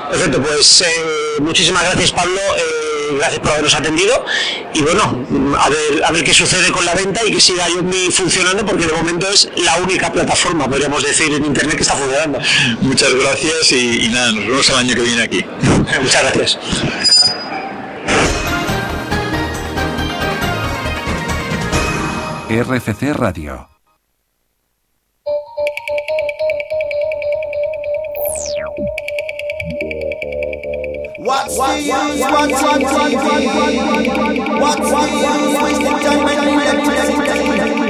S5: Perfecto, pues eh, muchísimas gracias Pablo, eh, gracias por habernos atendido y bueno, a ver, a ver qué sucede con la venta y que siga Yomi funcionando porque de momento es la única plataforma, podríamos decir, en Internet que está funcionando.
S6: Muchas gracias y, y nada, nos vemos el año que viene aquí. *laughs*
S5: Muchas gracias.
S4: RFC Radio What's the use? What's on TV? What's the use? Waste the time and electricity.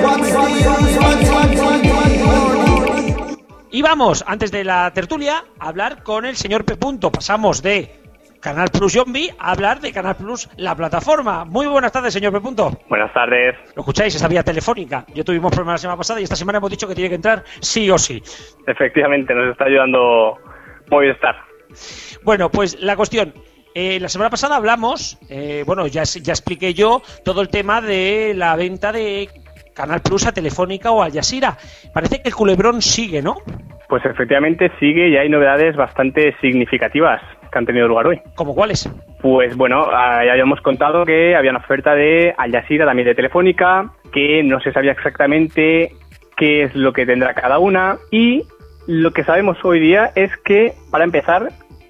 S4: What's the use? What's on TV? Y vamos, antes de la tertulia, a hablar con el señor P. Pasamos de
S1: Canal Plus Zombie a hablar de Canal Plus, la plataforma. Muy buenas tardes, señor P. Punto.
S7: Buenas tardes.
S1: Lo escucháis, esta vía telefónica. Yo tuvimos problemas la semana pasada y esta semana hemos dicho que tiene que entrar sí o sí.
S7: Efectivamente, nos está ayudando Movistar.
S1: Bueno, pues la cuestión. eh, la semana pasada hablamos, eh, bueno, ya, ya expliqué yo todo el tema de la venta de Canal Plus a Telefónica o a Yasira. Parece que el culebrón sigue, ¿no?
S7: Pues efectivamente sigue y hay novedades bastante significativas que han tenido lugar hoy.
S1: ¿Como cuáles?
S7: Pues bueno, ah, ya habíamos contado que había una oferta de Al Jazeera, también de Telefónica, que no se sabía exactamente qué es lo que tendrá cada una y lo que sabemos hoy día es que, para empezar,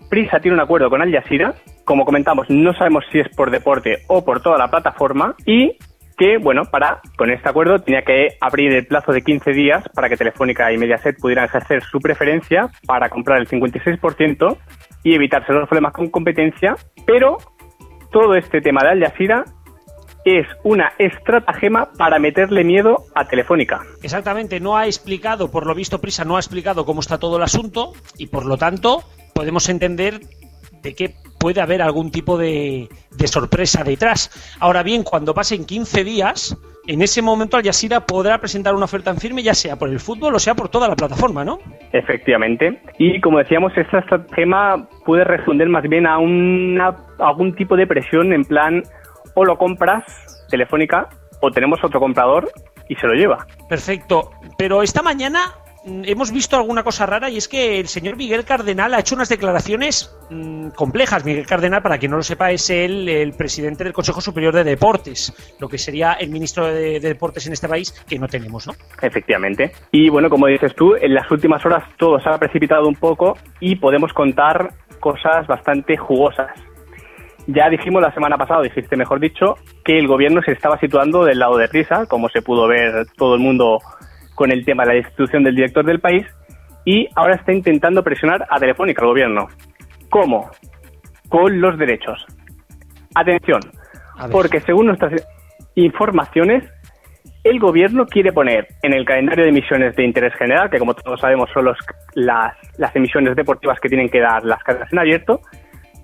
S7: Prisa tiene un acuerdo con Al Jazeera, como comentamos, no sabemos si es por deporte o por toda la plataforma. Y que, bueno, para con este acuerdo tenía que abrir el plazo de 15 días para que Telefónica y Mediaset pudieran ejercer su preferencia para comprar el 56% y evitarse los problemas con competencia, pero todo este tema de Al Jazeera es una estratagema para meterle miedo a Telefónica.
S1: Exactamente, no ha explicado, por lo visto Prisa no ha explicado cómo está todo el asunto y por lo tanto podemos entender de que puede haber algún tipo de, de sorpresa detrás. Ahora bien, cuando pasen 15 días, en ese momento Al Jazeera podrá presentar una oferta en firme, ya sea por el fútbol o sea por toda la plataforma, ¿no?
S7: Efectivamente. Y como decíamos, esta estratagema puede responder más bien a una, a algún tipo de presión en plan o lo compras Telefónica o tenemos otro comprador y se lo lleva.
S1: Perfecto, pero esta mañana hemos visto alguna cosa rara y es que el señor Miguel Cardenal ha hecho unas declaraciones mm, complejas. Miguel Cardenal, para quien no lo sepa, es el, el presidente del Consejo Superior de Deportes, lo que sería el ministro de, de Deportes en este país, que no tenemos, ¿no?
S7: Efectivamente. Y bueno, como dices tú, en las últimas horas todo se ha precipitado un poco y podemos contar cosas bastante jugosas. Ya dijimos la semana pasada, dijiste mejor dicho, que el gobierno se estaba situando del lado de prisa, como se pudo ver todo el mundo con el tema de la destitución del director del país, y ahora está intentando presionar a Telefónica, el gobierno. ¿Cómo? Con los derechos. Atención, porque según nuestras informaciones, el gobierno quiere poner en el calendario de emisiones de interés general, que como todos sabemos son los, las, las emisiones deportivas que tienen que dar las cadenas en abierto,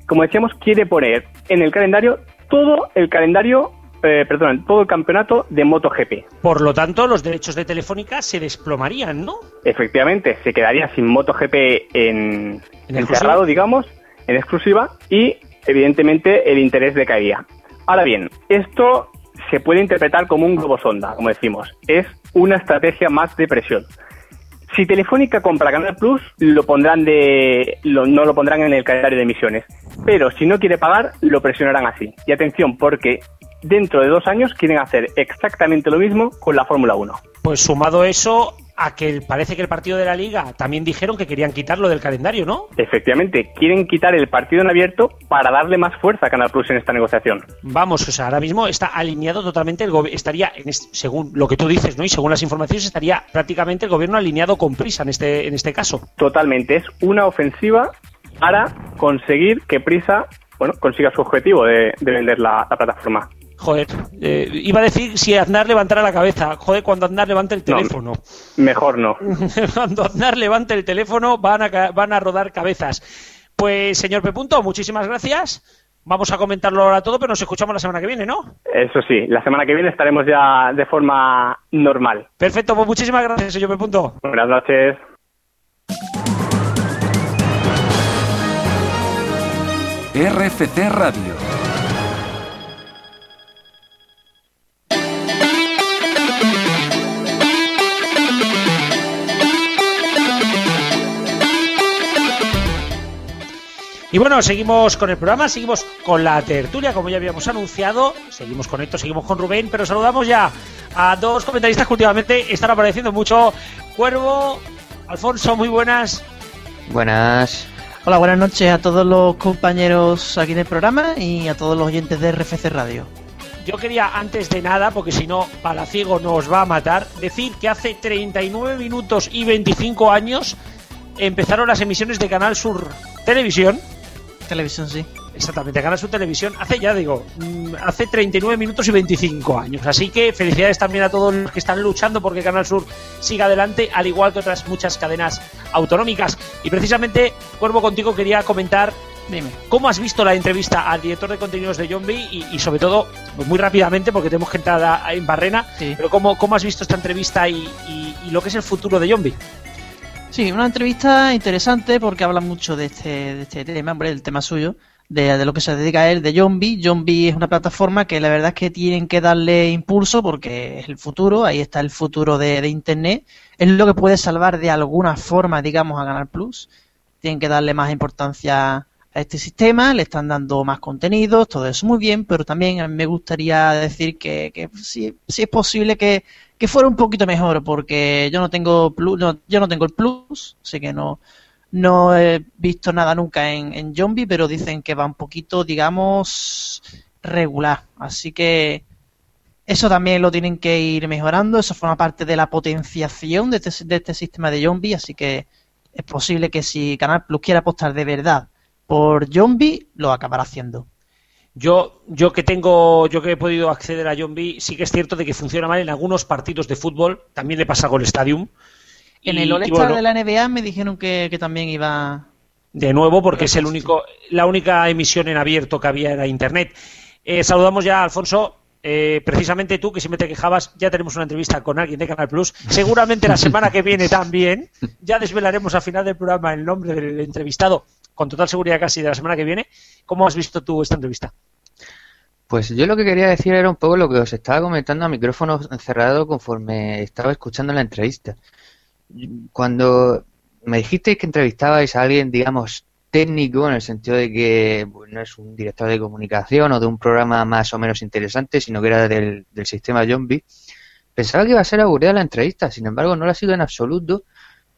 S7: como decíamos, quiere poner en el calendario todo el calendario, eh, perdón, todo el campeonato de MotoGP.
S1: Por lo tanto, los derechos de Telefónica se desplomarían, ¿no?
S7: Efectivamente, se quedaría sin MotoGP en,
S1: ¿En
S7: encerrado,
S1: exclusiva?
S7: digamos, en exclusiva, y evidentemente el interés decaería. Ahora bien, esto se puede interpretar como un globo sonda, como decimos. Es una estrategia más de presión. Si Telefónica compra Canal Plus, lo pondrán de, lo- no lo pondrán en el calendario de emisiones. Pero si no quiere pagar, lo presionarán así. Y atención, porque dentro de dos años quieren hacer exactamente lo mismo con la Fórmula 1.
S1: Pues sumado eso a que parece que el partido de la liga también dijeron que querían quitarlo del calendario, ¿no?
S7: Efectivamente, quieren quitar el partido en abierto para darle más fuerza a Canal Plus en esta negociación.
S1: Vamos, o sea, ahora mismo está alineado totalmente el gobierno, estaría, en este- según lo que tú dices, ¿no? Y según las informaciones, estaría prácticamente el gobierno alineado con prisa en este, en este caso.
S7: Totalmente, es una ofensiva para conseguir que Prisa bueno, consiga su objetivo de, de vender la, la plataforma.
S1: Joder, eh, iba a decir si Aznar levantara la cabeza. Joder, cuando Aznar levante el
S7: No.
S1: teléfono.
S7: Mejor no. *laughs*
S1: cuando Aznar levante el teléfono van a, van a rodar cabezas. Pues, señor Pepunto, muchísimas gracias. Vamos a comentarlo ahora todo, pero nos escuchamos la semana que viene, ¿no?
S7: Eso sí, la semana que viene estaremos ya de forma normal.
S1: Perfecto, pues muchísimas gracias, señor Pepunto.
S7: Buenas noches.
S8: RFC Radio.
S1: Y bueno, seguimos con el programa, seguimos con la tertulia, como ya habíamos anunciado. Seguimos con Héctor, seguimos con Rubén, pero saludamos ya a dos comentaristas que últimamente están apareciendo mucho. Cuervo, Alfonso, muy buenas.
S9: Buenas.
S10: Hola, buenas noches a todos los compañeros aquí del programa y a todos los oyentes de RFC Radio.
S1: Yo quería, antes de nada, porque si no, Palaciego nos va a matar, decir que hace 39 minutos y 25 años empezaron las emisiones de Canal Sur Televisión.
S10: Televisión, sí.
S1: Exactamente, Canal Sur Televisión. Hace ya, digo, mm, hace 39 minutos y 25 años. Así que felicidades también a todos los que están luchando porque Canal Sur siga adelante, al igual que otras muchas cadenas autonómicas. Y precisamente, Cuervo, contigo quería comentar
S10: Dime.
S1: ¿Cómo has visto la entrevista al director de contenidos de Zombie y, y sobre todo, pues muy rápidamente, porque tenemos que entrar a- en barrena,
S10: Sí.
S1: pero ¿cómo, cómo has visto esta entrevista y, y- y lo que es el futuro de Zombie?
S10: Sí, una entrevista interesante porque habla mucho de este, de este tema, hombre, el tema suyo, de, de lo que se dedica a él, de Zombie. Zombie es una plataforma que la verdad es que tienen que darle impulso porque es el futuro, ahí está el futuro de, de Internet. Es lo que puede salvar de alguna forma, digamos, a Canal Plus. Tienen que darle más importancia a este sistema, le están dando más contenidos, todo eso muy bien, pero también me gustaría decir que, que si, si es posible que, que fuera un poquito mejor, porque yo no tengo plus, no- yo no tengo el plus, así que no, no he visto nada nunca en, en Zombie, pero dicen que va un poquito, digamos, regular. Así que eso también lo tienen que ir mejorando, eso forma parte de la potenciación de este, de este sistema de Zombie, así que es posible que si Canal Plus quiere apostar de verdad por Zombie, lo acabará haciendo.
S1: Yo, yo que tengo, yo que he podido acceder a Zombie, sí que es cierto de que funciona mal en algunos partidos de fútbol, también le pasa con el Stadium.
S10: En
S1: Y-
S10: el All-Star
S1: bueno,
S10: de la NBA me dijeron que, que también iba...
S1: De nuevo, porque es el único, la única emisión en abierto que había era Internet. Eh, saludamos ya a Alfonso. Eh, precisamente tú, que siempre te quejabas, ya tenemos una entrevista con alguien de Canal Plus. Seguramente la semana que viene también. Ya desvelaremos al final del programa el nombre del entrevistado, con total seguridad casi de la semana que viene. ¿Cómo has visto tú esta entrevista?
S9: Pues yo lo que quería decir era un poco lo que os estaba comentando a micrófono cerrado conforme estaba escuchando la entrevista. Cuando me dijisteis que entrevistabais a alguien, digamos, técnico, en el sentido de que pues, no es un director de comunicación o de un programa más o menos interesante, sino que era del, sistema Zombie, pensaba que iba a ser aburrida la entrevista, sin embargo no lo ha sido en absoluto,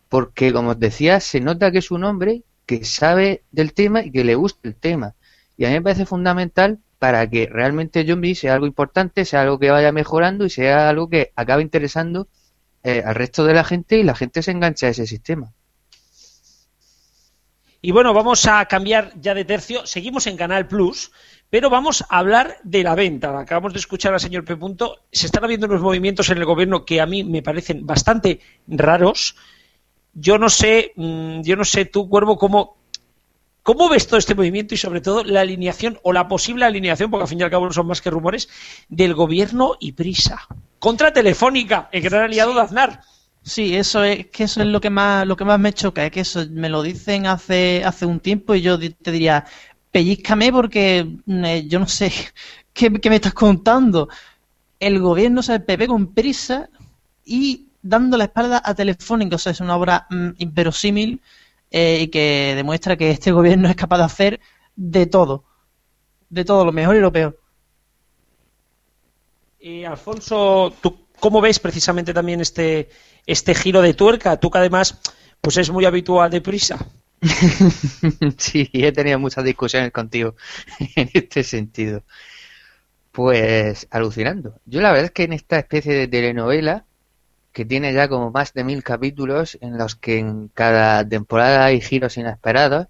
S9: porque como os decía, se nota que es un hombre que sabe del tema y que le gusta el tema. Y a mí me parece fundamental para que realmente Zombie sea algo importante, sea algo que vaya mejorando y sea algo que acabe interesando eh, al resto de la gente y la gente se engancha a ese sistema.
S1: Y bueno, vamos a cambiar ya de tercio. Seguimos en Canal Plus, pero vamos a hablar de la venta. Acabamos de escuchar al señor P. Se están habiendo unos movimientos en el gobierno que a mí me parecen bastante raros. Yo no sé, mm, yo no sé tú, Cuervo, cómo, cómo ves todo este movimiento y sobre todo la alineación o la posible alineación, porque al fin y al cabo no son más que rumores, del gobierno y prisa. Contra Telefónica, el gran aliado de Aznar.
S10: Sí, eso es que eso es lo que más lo que más me choca, es que eso me lo dicen hace hace un tiempo y yo te diría, pellízcame porque mm, eh, yo no sé *laughs* qué, qué me estás contando. El gobierno, o sea, el PP con prisa y dando la espalda a Telefónica, o sea, es una obra mm, inverosímil eh, y que demuestra que este *laughs* gobierno es capaz de hacer de todo, de todo, lo mejor y lo peor.
S1: Eh, Alfonso, ¿tú cómo ves precisamente también este, este giro de tuerca? Tú que además pues es muy habitual de prisa. *laughs*
S9: sí, he tenido muchas discusiones contigo *laughs* en este sentido. Pues alucinando. Yo la verdad es que en esta especie de telenovela, que tiene ya como más de mil capítulos, en los que en cada temporada hay giros inesperados,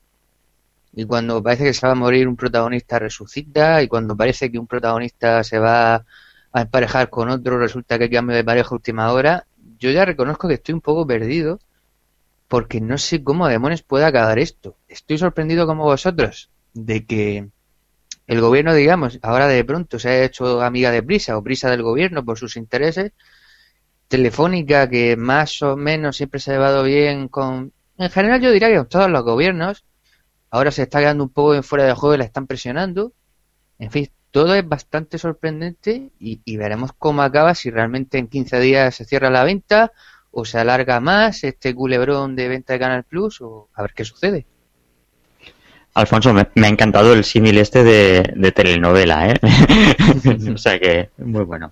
S9: y cuando parece que se va a morir un protagonista resucita, y cuando parece que un protagonista se va a emparejar con otro, resulta que hay cambio de pareja última hora, yo ya reconozco que estoy un poco perdido porque no sé cómo demonios puede acabar esto. Estoy sorprendido como vosotros de que el gobierno, digamos, ahora de pronto se ha hecho amiga de Prisa o Prisa del gobierno por sus intereses. Telefónica, que más o menos siempre se ha llevado bien con... En general yo diría que todos los gobiernos. Ahora se está quedando un poco en fuera de juego y la están presionando. En fin, todo es bastante sorprendente y, y veremos cómo acaba, si realmente en 15 días se cierra la venta o se alarga más este culebrón de venta de Canal Plus o a ver qué sucede.
S3: Alfonso, me, ha encantado el símil este de, telenovela, ¿eh? *laughs* o sea que, muy bueno.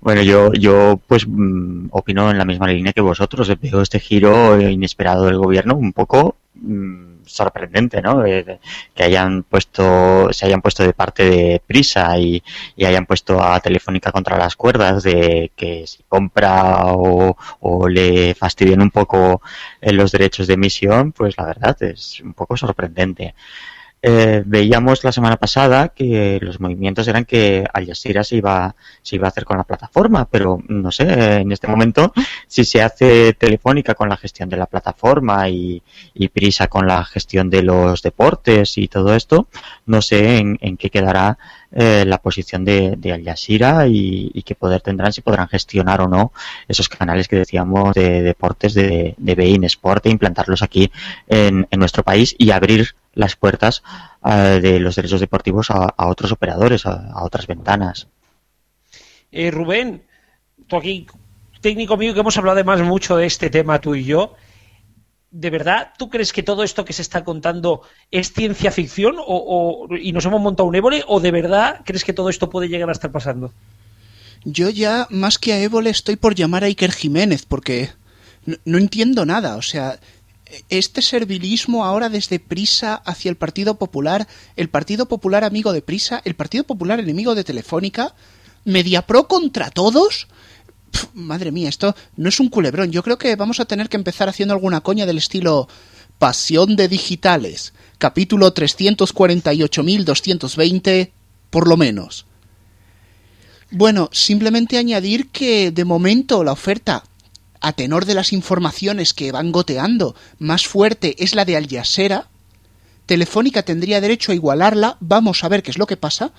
S3: Bueno, yo, yo pues mm, opino en la misma línea que vosotros. Veo este giro inesperado del gobierno un poco mm, sorprendente, ¿no? Que hayan puesto, se hayan puesto de parte de prisa y, y hayan puesto a Telefónica contra las cuerdas de que si compra o, o le fastidian un poco eh, los derechos de emisión, pues la verdad es un poco sorprendente. Eh, veíamos la semana pasada que los movimientos eran que Al Jazeera se iba, se iba a hacer con la plataforma, pero no sé, en este momento, si se hace Telefónica con la gestión de la plataforma y, Prisa con la gestión de los deportes y todo esto, no sé en, en qué quedará eh, la posición de, de Al Jazeera y, qué poder tendrán, si podrán gestionar o no esos canales que decíamos de deportes de, de Bein Sport e implantarlos aquí en nuestro país y abrir las puertas uh, de los derechos deportivos a, a otros operadores, a, a otras ventanas.
S1: Eh, Rubén, tú aquí, técnico mío, que hemos hablado además mucho de este tema tú y yo, ¿de verdad tú crees que todo esto que se está contando es ciencia ficción o, o, y nos hemos montado un ébole o de verdad crees que todo esto puede llegar a estar pasando?
S2: Yo ya, más que a ébole, estoy por llamar a Iker Jiménez porque no, no entiendo nada. O sea, este servilismo ahora desde Prisa hacia el Partido Popular, el Partido Popular amigo de Prisa, el Partido Popular enemigo de Telefónica, Mediapro contra todos. Pff, madre mía, esto no es un culebrón. Yo creo que vamos a tener que empezar haciendo alguna coña del estilo Pasión de Digitales, capítulo 348.220, por lo menos. Bueno, simplemente añadir que de momento la oferta a tenor de las informaciones que van goteando, más fuerte es la de Al Jazeera. Telefónica tendría derecho a igualarla, vamos a ver qué es lo que pasa.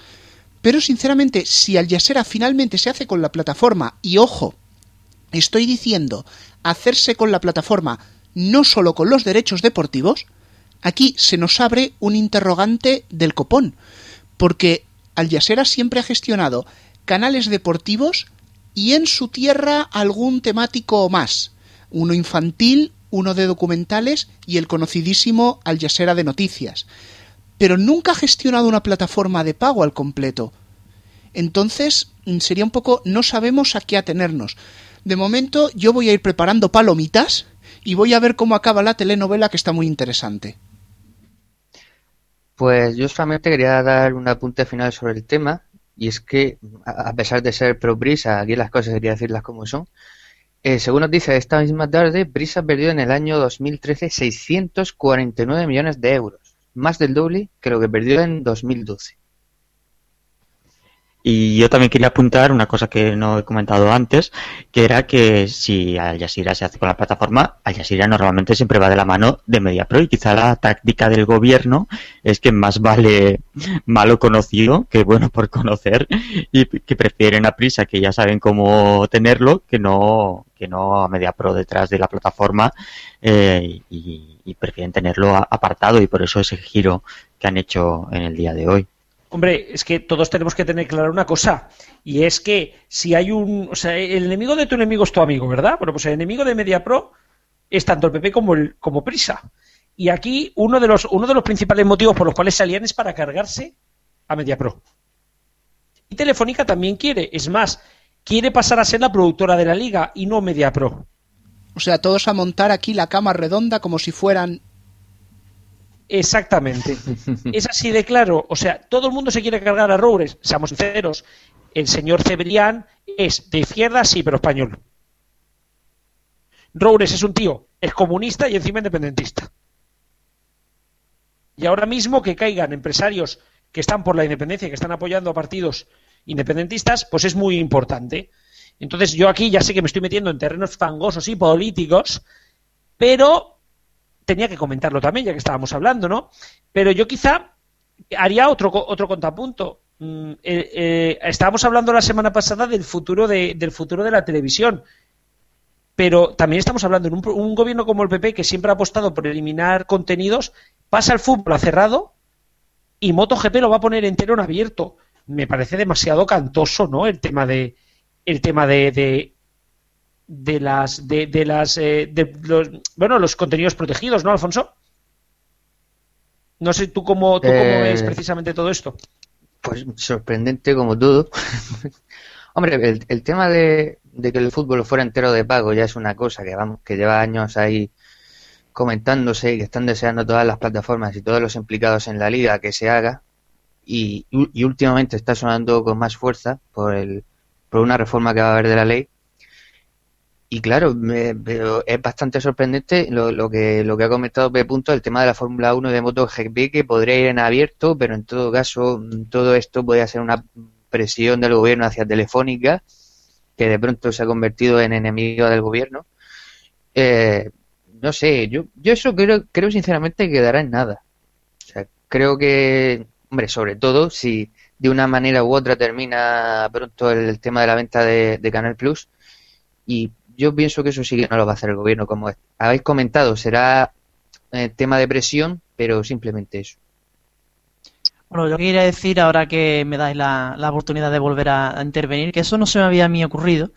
S2: Pero sinceramente, si Al finalmente se hace con la plataforma, y ojo, estoy diciendo hacerse con la plataforma no solo con los derechos deportivos, aquí se nos abre un interrogante del copón, porque Al siempre ha gestionado canales deportivos y en su tierra algún temático más, uno infantil, uno de documentales y el conocidísimo Al Jazeera de noticias. Pero nunca ha gestionado una plataforma de pago al completo. Entonces sería un poco no sabemos a qué atenernos. De momento yo voy a ir preparando palomitas y voy a ver cómo acaba la telenovela que está muy interesante.
S9: Pues yo solamente quería dar un apunte final sobre el tema y es que, a pesar de ser pro Brisa, aquí las cosas quería decirlas como son. Eh, según nos dice esta misma tarde, Brisa perdió en el año 2013 649 millones de euros, más del doble que lo que perdió en 2012.
S3: Y yo también quería apuntar una cosa que no he comentado antes, que era que si Al Jazeera se hace con la plataforma, Al Jazeera normalmente siempre va de la mano de MediaPro y quizá la táctica del gobierno es que más vale malo conocido que bueno por conocer y que prefieren a prisa que ya saben cómo tenerlo que no que no a MediaPro detrás de la plataforma eh, y, y prefieren tenerlo apartado y por eso ese giro que han hecho en el día de hoy.
S1: Hombre, es que todos tenemos que tener clara una cosa, y es que si hay un. O sea, el enemigo de tu enemigo es tu amigo, ¿verdad? Bueno, pues el enemigo de MediaPro es tanto el PP como, el, como Prisa. Y aquí uno de, los, uno de los principales motivos por los cuales salían es para cargarse a MediaPro. Y Telefónica también quiere, es más, quiere pasar a ser la productora de la liga y no MediaPro.
S2: O sea, todos a montar aquí la cama redonda como si fueran
S1: Exactamente. *laughs* Es así de claro. O sea, todo el mundo se quiere cargar a Roures. Seamos sinceros. El señor Cebrián es de izquierda, sí, pero español. Roures es un tío, es comunista y encima independentista. Y ahora mismo que caigan empresarios que están por la independencia, que están apoyando a partidos independentistas, pues es muy importante. Entonces yo aquí ya sé que me estoy metiendo en terrenos fangosos y políticos, pero tenía que comentarlo también, ya que estábamos hablando, ¿no? Pero yo quizá haría otro, otro contrapunto. Mm, eh, eh, estábamos hablando la semana pasada del futuro de, del futuro de la televisión. Pero también estamos hablando de un, gobierno como el PP que siempre ha apostado por eliminar contenidos, pasa el fútbol a cerrado y MotoGP lo va a poner entero en abierto. Me parece demasiado cantoso, ¿no? El tema de el tema de de las de, de las eh, de los, bueno los contenidos protegidos no Alfonso no sé tú cómo tú cómo eh, ves precisamente todo esto
S9: pues sorprendente como todo. *laughs* Hombre el, el tema de, de, que el fútbol fuera entero de pago ya es una cosa que vamos que lleva años ahí comentándose y que están deseando todas las plataformas y todos los implicados en la liga que se haga. Y, y últimamente está sonando con más fuerza por el por una reforma que va a haber de la ley y claro, me- es bastante sorprendente lo, que lo que ha comentado P. Punto, el tema de la Fórmula 1 de MotoGP, que podría ir en abierto, pero en todo caso, mm, todo esto podría ser una presión del gobierno hacia Telefónica, que de pronto se ha convertido en enemigo del gobierno. Eh, no sé, yo, yo eso creo, creo sinceramente que quedará en nada. O sea, creo que, hombre, sobre todo si de una manera u otra termina pronto el, tema de la venta de, de Canal Plus. Y yo pienso que eso sí que no lo va a hacer el gobierno, como habéis comentado, será eh, tema de presión, pero simplemente eso.
S10: Bueno, yo quería decir, ahora que me dais la, la oportunidad de volver a, intervenir, que eso no se me había a mí ocurrido,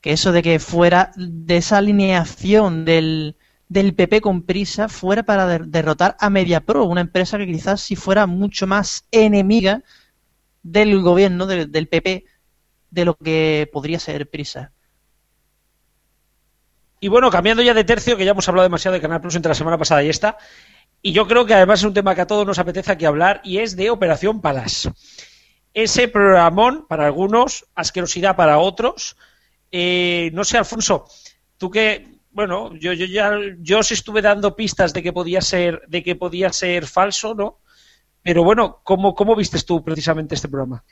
S10: que eso de que fuera de esa alineación del, del PP con prisa fuera para der- derrotar a MediaPro, una empresa que quizás si fuera mucho más enemiga del gobierno, del PP, de lo que podría ser prisa.
S1: Y bueno, cambiando ya de tercio, que ya hemos hablado demasiado de Canal Plus entre la semana pasada y esta, y yo creo que además es un tema que a todos nos apetece aquí hablar, y es de Operación Palas. Ese programón para algunos, asquerosidad para otros. Eh, no sé, Alfonso, tú que, bueno, yo, yo ya, yo os estuve dando pistas de que podía ser, de que podía ser falso, ¿no? Pero bueno, ¿cómo, cómo vistes tú precisamente este programa?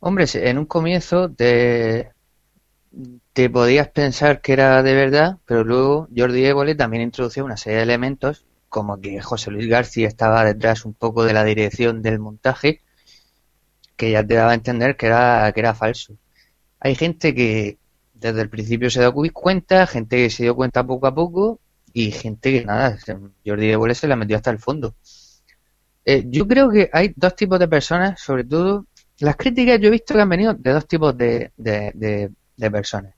S9: Hombre, en un comienzo te, te podías pensar que era de verdad, pero luego Jordi Évole también introdució una serie de elementos, como que José Luis García estaba detrás un poco de la dirección del montaje, que ya te daba a entender que era, que era falso. Hay gente que desde el principio se dio cu- cuenta, gente que se dio cuenta poco a poco, y gente que nada, Jordi Évole se la metió hasta el fondo. Eh, yo creo que hay dos tipos de personas, sobre todo las críticas yo he visto que han venido de dos tipos de, de- de personas.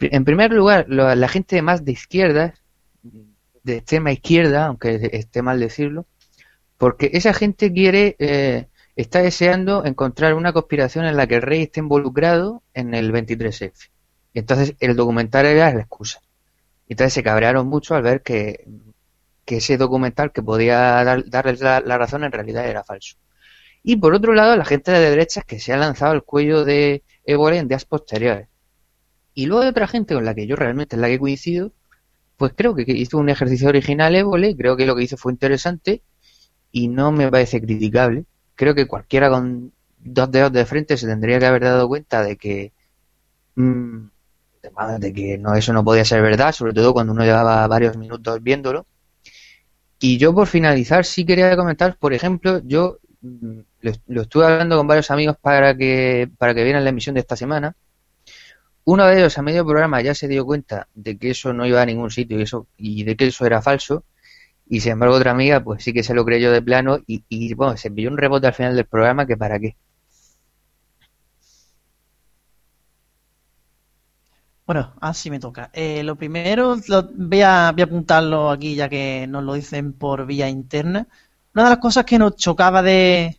S9: En primer lugar, lo- la gente más de izquierdas, de extrema izquierda, aunque esté mal decirlo, porque esa gente quiere, eh, está deseando encontrar una conspiración en la que el rey esté involucrado en el 23F. Y entonces el documental era la excusa. Entonces se cabrearon mucho al ver que, que ese documental que podía dar- darles la- la razón en realidad era falso. Y por otro lado, la gente de derechas que se ha lanzado al cuello de Évole en días posteriores. Y luego hay otra gente con la que yo realmente es la que coincido, pues creo que hizo un ejercicio original Évole, creo que lo que hizo fue interesante y no me parece criticable. Creo que cualquiera con dos dedos de frente se tendría que haber dado cuenta de que mm, de que no eso no podía ser verdad, sobre todo cuando uno llevaba varios minutos viéndolo. Y yo por finalizar sí quería comentar, por ejemplo, yo mm, lo, lo estuve hablando con varios amigos para que para que vieran la emisión de esta semana. Uno de ellos a medio programa ya se dio cuenta de que eso no iba a ningún sitio y eso y de que eso era falso. Y sin embargo otra amiga pues sí que se lo creyó de plano y, y bueno, se pilló un rebote al final del programa que para qué.
S10: Bueno, así me toca. Eh, lo primero, voy, a, voy a apuntarlo aquí ya que nos lo dicen por vía interna. Una de las cosas que nos chocaba de,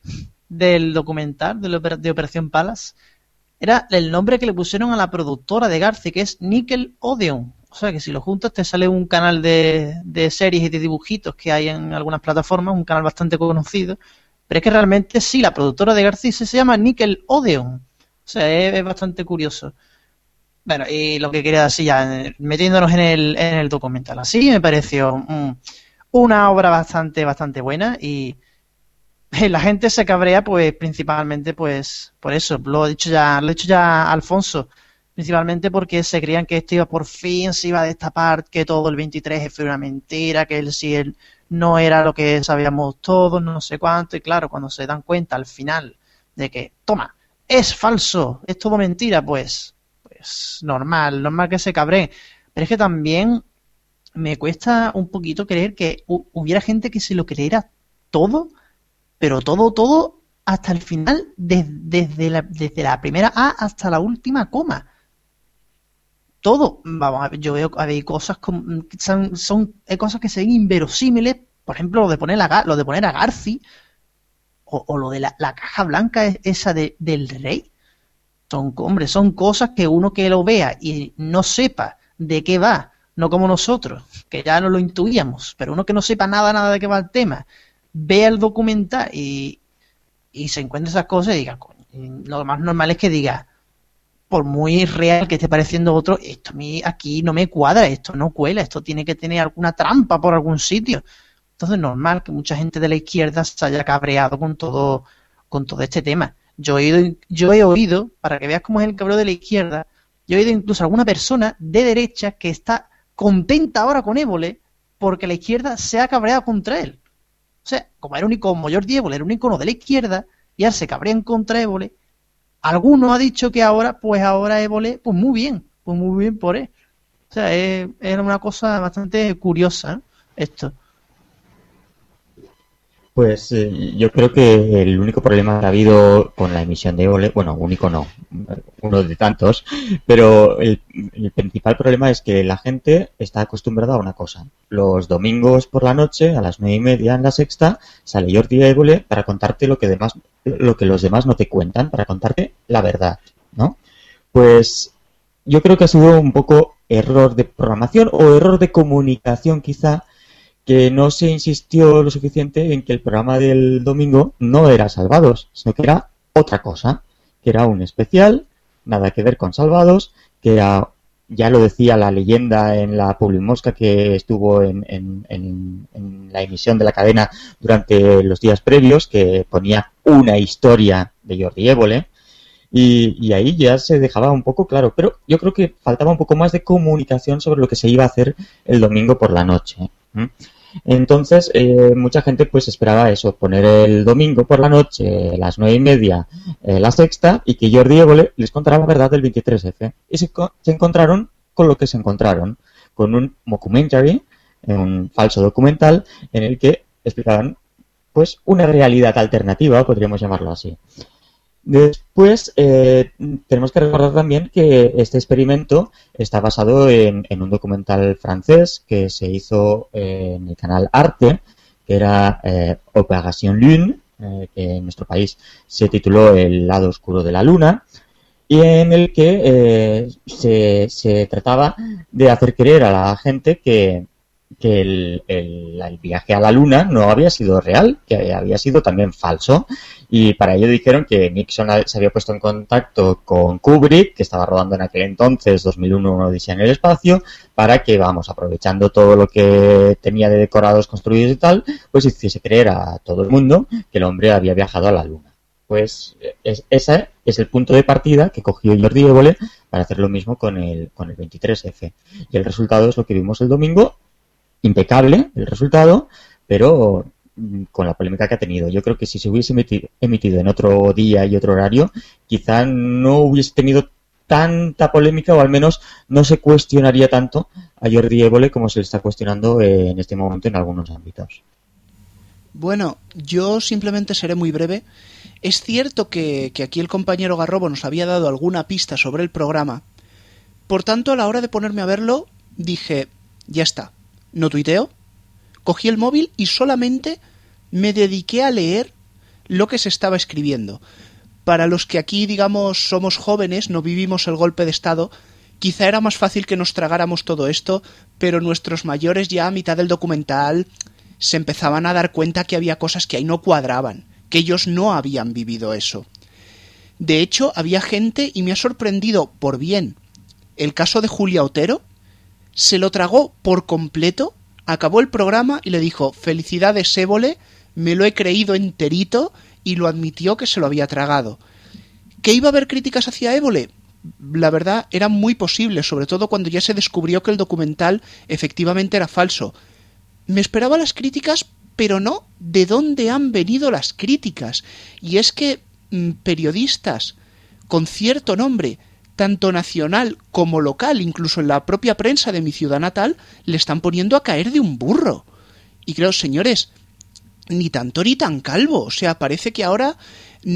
S10: del documental de, de Operación Palace era el nombre que le pusieron a la productora de Garci, que es Nickel Odeon. O sea que si lo juntas te sale un canal de, de series y de dibujitos que hay en algunas plataformas, un canal bastante conocido. Pero es que realmente sí, la productora de Garci se llama Nickel Odeon. O sea, es- bastante curioso. Bueno, y lo que quería decir ya, metiéndonos en el, en el documental, así me pareció mm, una obra bastante, bastante buena y *laughs* la gente se cabrea pues principalmente pues por eso, lo he dicho ya, lo he dicho ya Alfonso, principalmente porque se creían que esto iba por fin, se iba a destapar que todo el 23 fue una mentira, que el sí él no era lo que sabíamos todos, no sé cuánto, y claro, cuando se dan cuenta al final de que, toma, es falso, es todo mentira, pues pues normal, normal que se cabree. Pero es que también me cuesta un poquito creer que hu- hubiera gente que se lo creyera todo, pero todo, todo hasta el final, des- desde, la, desde la primera A hasta la última coma. Todo, vamos a ver, yo veo, hay cosas como, son, cosas que se ven inverosímiles, por ejemplo, lo de poner a, lo de poner a Garci, o, lo de la, la caja blanca es- esa de- del rey. Son, hombre, son cosas que uno que lo vea y no sepa de qué va, no como nosotros, que ya no lo intuíamos, pero uno que no sepa nada, nada de qué va el tema, vea el documental y, y se encuentra esas cosas y diga, lo más normal es que diga, por muy real que esté pareciendo otro, esto a mí aquí no me cuadra, esto no cuela, esto tiene que tener alguna trampa por algún sitio. Entonces es normal que mucha gente de la izquierda se haya cabreado con todo, con todo este tema. Yo he oído, yo he oído, para que veas cómo es el cabreo de la izquierda, yo he oído incluso a alguna persona de derecha que está contenta ahora con Évole porque la izquierda se ha cabreado contra él. O sea, como era único, como Jordi Évole era un icono de la izquierda, y ahora se cabrean contra Évole, alguno ha dicho que ahora, pues ahora Évole, pues muy bien, pues muy bien por él. O sea, es, es una cosa bastante curiosa ¿eh? esto.
S3: Pues eh, yo creo que el único problema que ha habido con la emisión de Évole, bueno, único no, uno de tantos, pero el, el principal problema es que la gente está acostumbrada a una cosa. Los domingos por la noche, a las nueve y media en la sexta, sale Jordi Évole para contarte lo que, demás, lo que los demás no te cuentan, para contarte la verdad, ¿no? Pues yo creo que ha sido un poco error de programación o error de comunicación quizá que no se insistió lo suficiente en que el programa del domingo no era Salvados, sino que era otra cosa, que era un especial, nada que ver con Salvados, que era, ya lo decía la leyenda en la Publimosca que estuvo en, en, en, la emisión de la cadena durante los días previos, que ponía una historia de Jordi Évole, y, ahí ya se dejaba un poco claro, pero yo creo que faltaba un poco más de comunicación sobre lo que se iba a hacer el domingo por la noche. Entonces, eh, mucha gente pues esperaba eso, poner el domingo por la noche, las nueve y media, eh, la sexta, y que Jordi Évole les contara la verdad del 23F. Y se, encontraron con lo que se encontraron, con un documentary, un falso documental, en el que explicaban pues una realidad alternativa, podríamos llamarlo así. Después, eh, tenemos que recordar también que este experimento está basado en, un documental francés que se hizo eh, en el canal Arte, que era eh, Opération Lune, eh, que en nuestro país se tituló El lado oscuro de la luna, y en el que se, trataba de hacer creer a la gente que, que el, viaje a la luna no había sido real, que había sido también falso. Y para ello dijeron que Nixon se había puesto en contacto con Kubrick, que estaba rodando en aquel entonces 2001 una odisea en el espacio, para que, vamos, aprovechando todo lo que tenía de decorados construidos y tal, pues hiciese creer a todo el mundo que el hombre había viajado a la luna. Pues es, ese es el punto de partida que cogió Jordi Évole para hacer lo mismo con el, con el 23F. Y el resultado es lo que vimos el domingo, impecable el resultado, pero mm, con la polémica que ha tenido. Yo creo que si se hubiese emitido en otro día y otro horario, quizá no hubiese tenido tanta polémica o al menos no se cuestionaría tanto a Jordi Évole como se le está cuestionando en este momento en algunos ámbitos.
S2: Bueno, yo simplemente seré muy breve. Es cierto que, que aquí el compañero Garrobo nos había dado alguna pista sobre el programa. Por tanto, a la hora de ponerme a verlo, dije, ya está, no tuiteo, cogí el móvil y solamente me dediqué a leer lo que se estaba escribiendo. Para los que aquí, digamos, somos jóvenes, no vivimos el golpe de Estado, quizá era más fácil que nos tragáramos todo esto, pero nuestros mayores ya a mitad del documental se empezaban a dar cuenta que había cosas que ahí no cuadraban, que ellos no habían vivido eso. De hecho, había gente, y me ha sorprendido por bien, el caso de Julia Otero, se lo tragó por completo, acabó el programa y le dijo felicidades Évole, me lo he creído enterito y lo admitió que se lo había tragado. ¿Que iba a haber críticas hacia Évole? La verdad era muy posible, sobre todo cuando ya se descubrió que el documental efectivamente era falso. Me esperaba las críticas, pero no de dónde han venido las críticas. Y es que mmm, periodistas con cierto nombre tanto nacional como local, incluso en la propia prensa de mi ciudad natal, le están poniendo a caer de un burro. Y creo, señores, ni tanto ni tan calvo. O sea, parece que ahora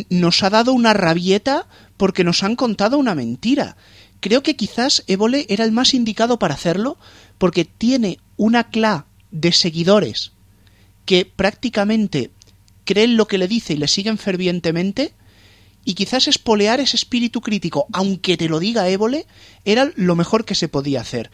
S2: nos ha dado una rabieta porque nos han contado una mentira. Creo que quizás Évole era el más indicado para hacerlo porque tiene una cla de seguidores que prácticamente creen lo que le dice y le siguen fervientemente y quizás espolear ese espíritu crítico, aunque te lo diga Évole, era lo mejor que se podía hacer.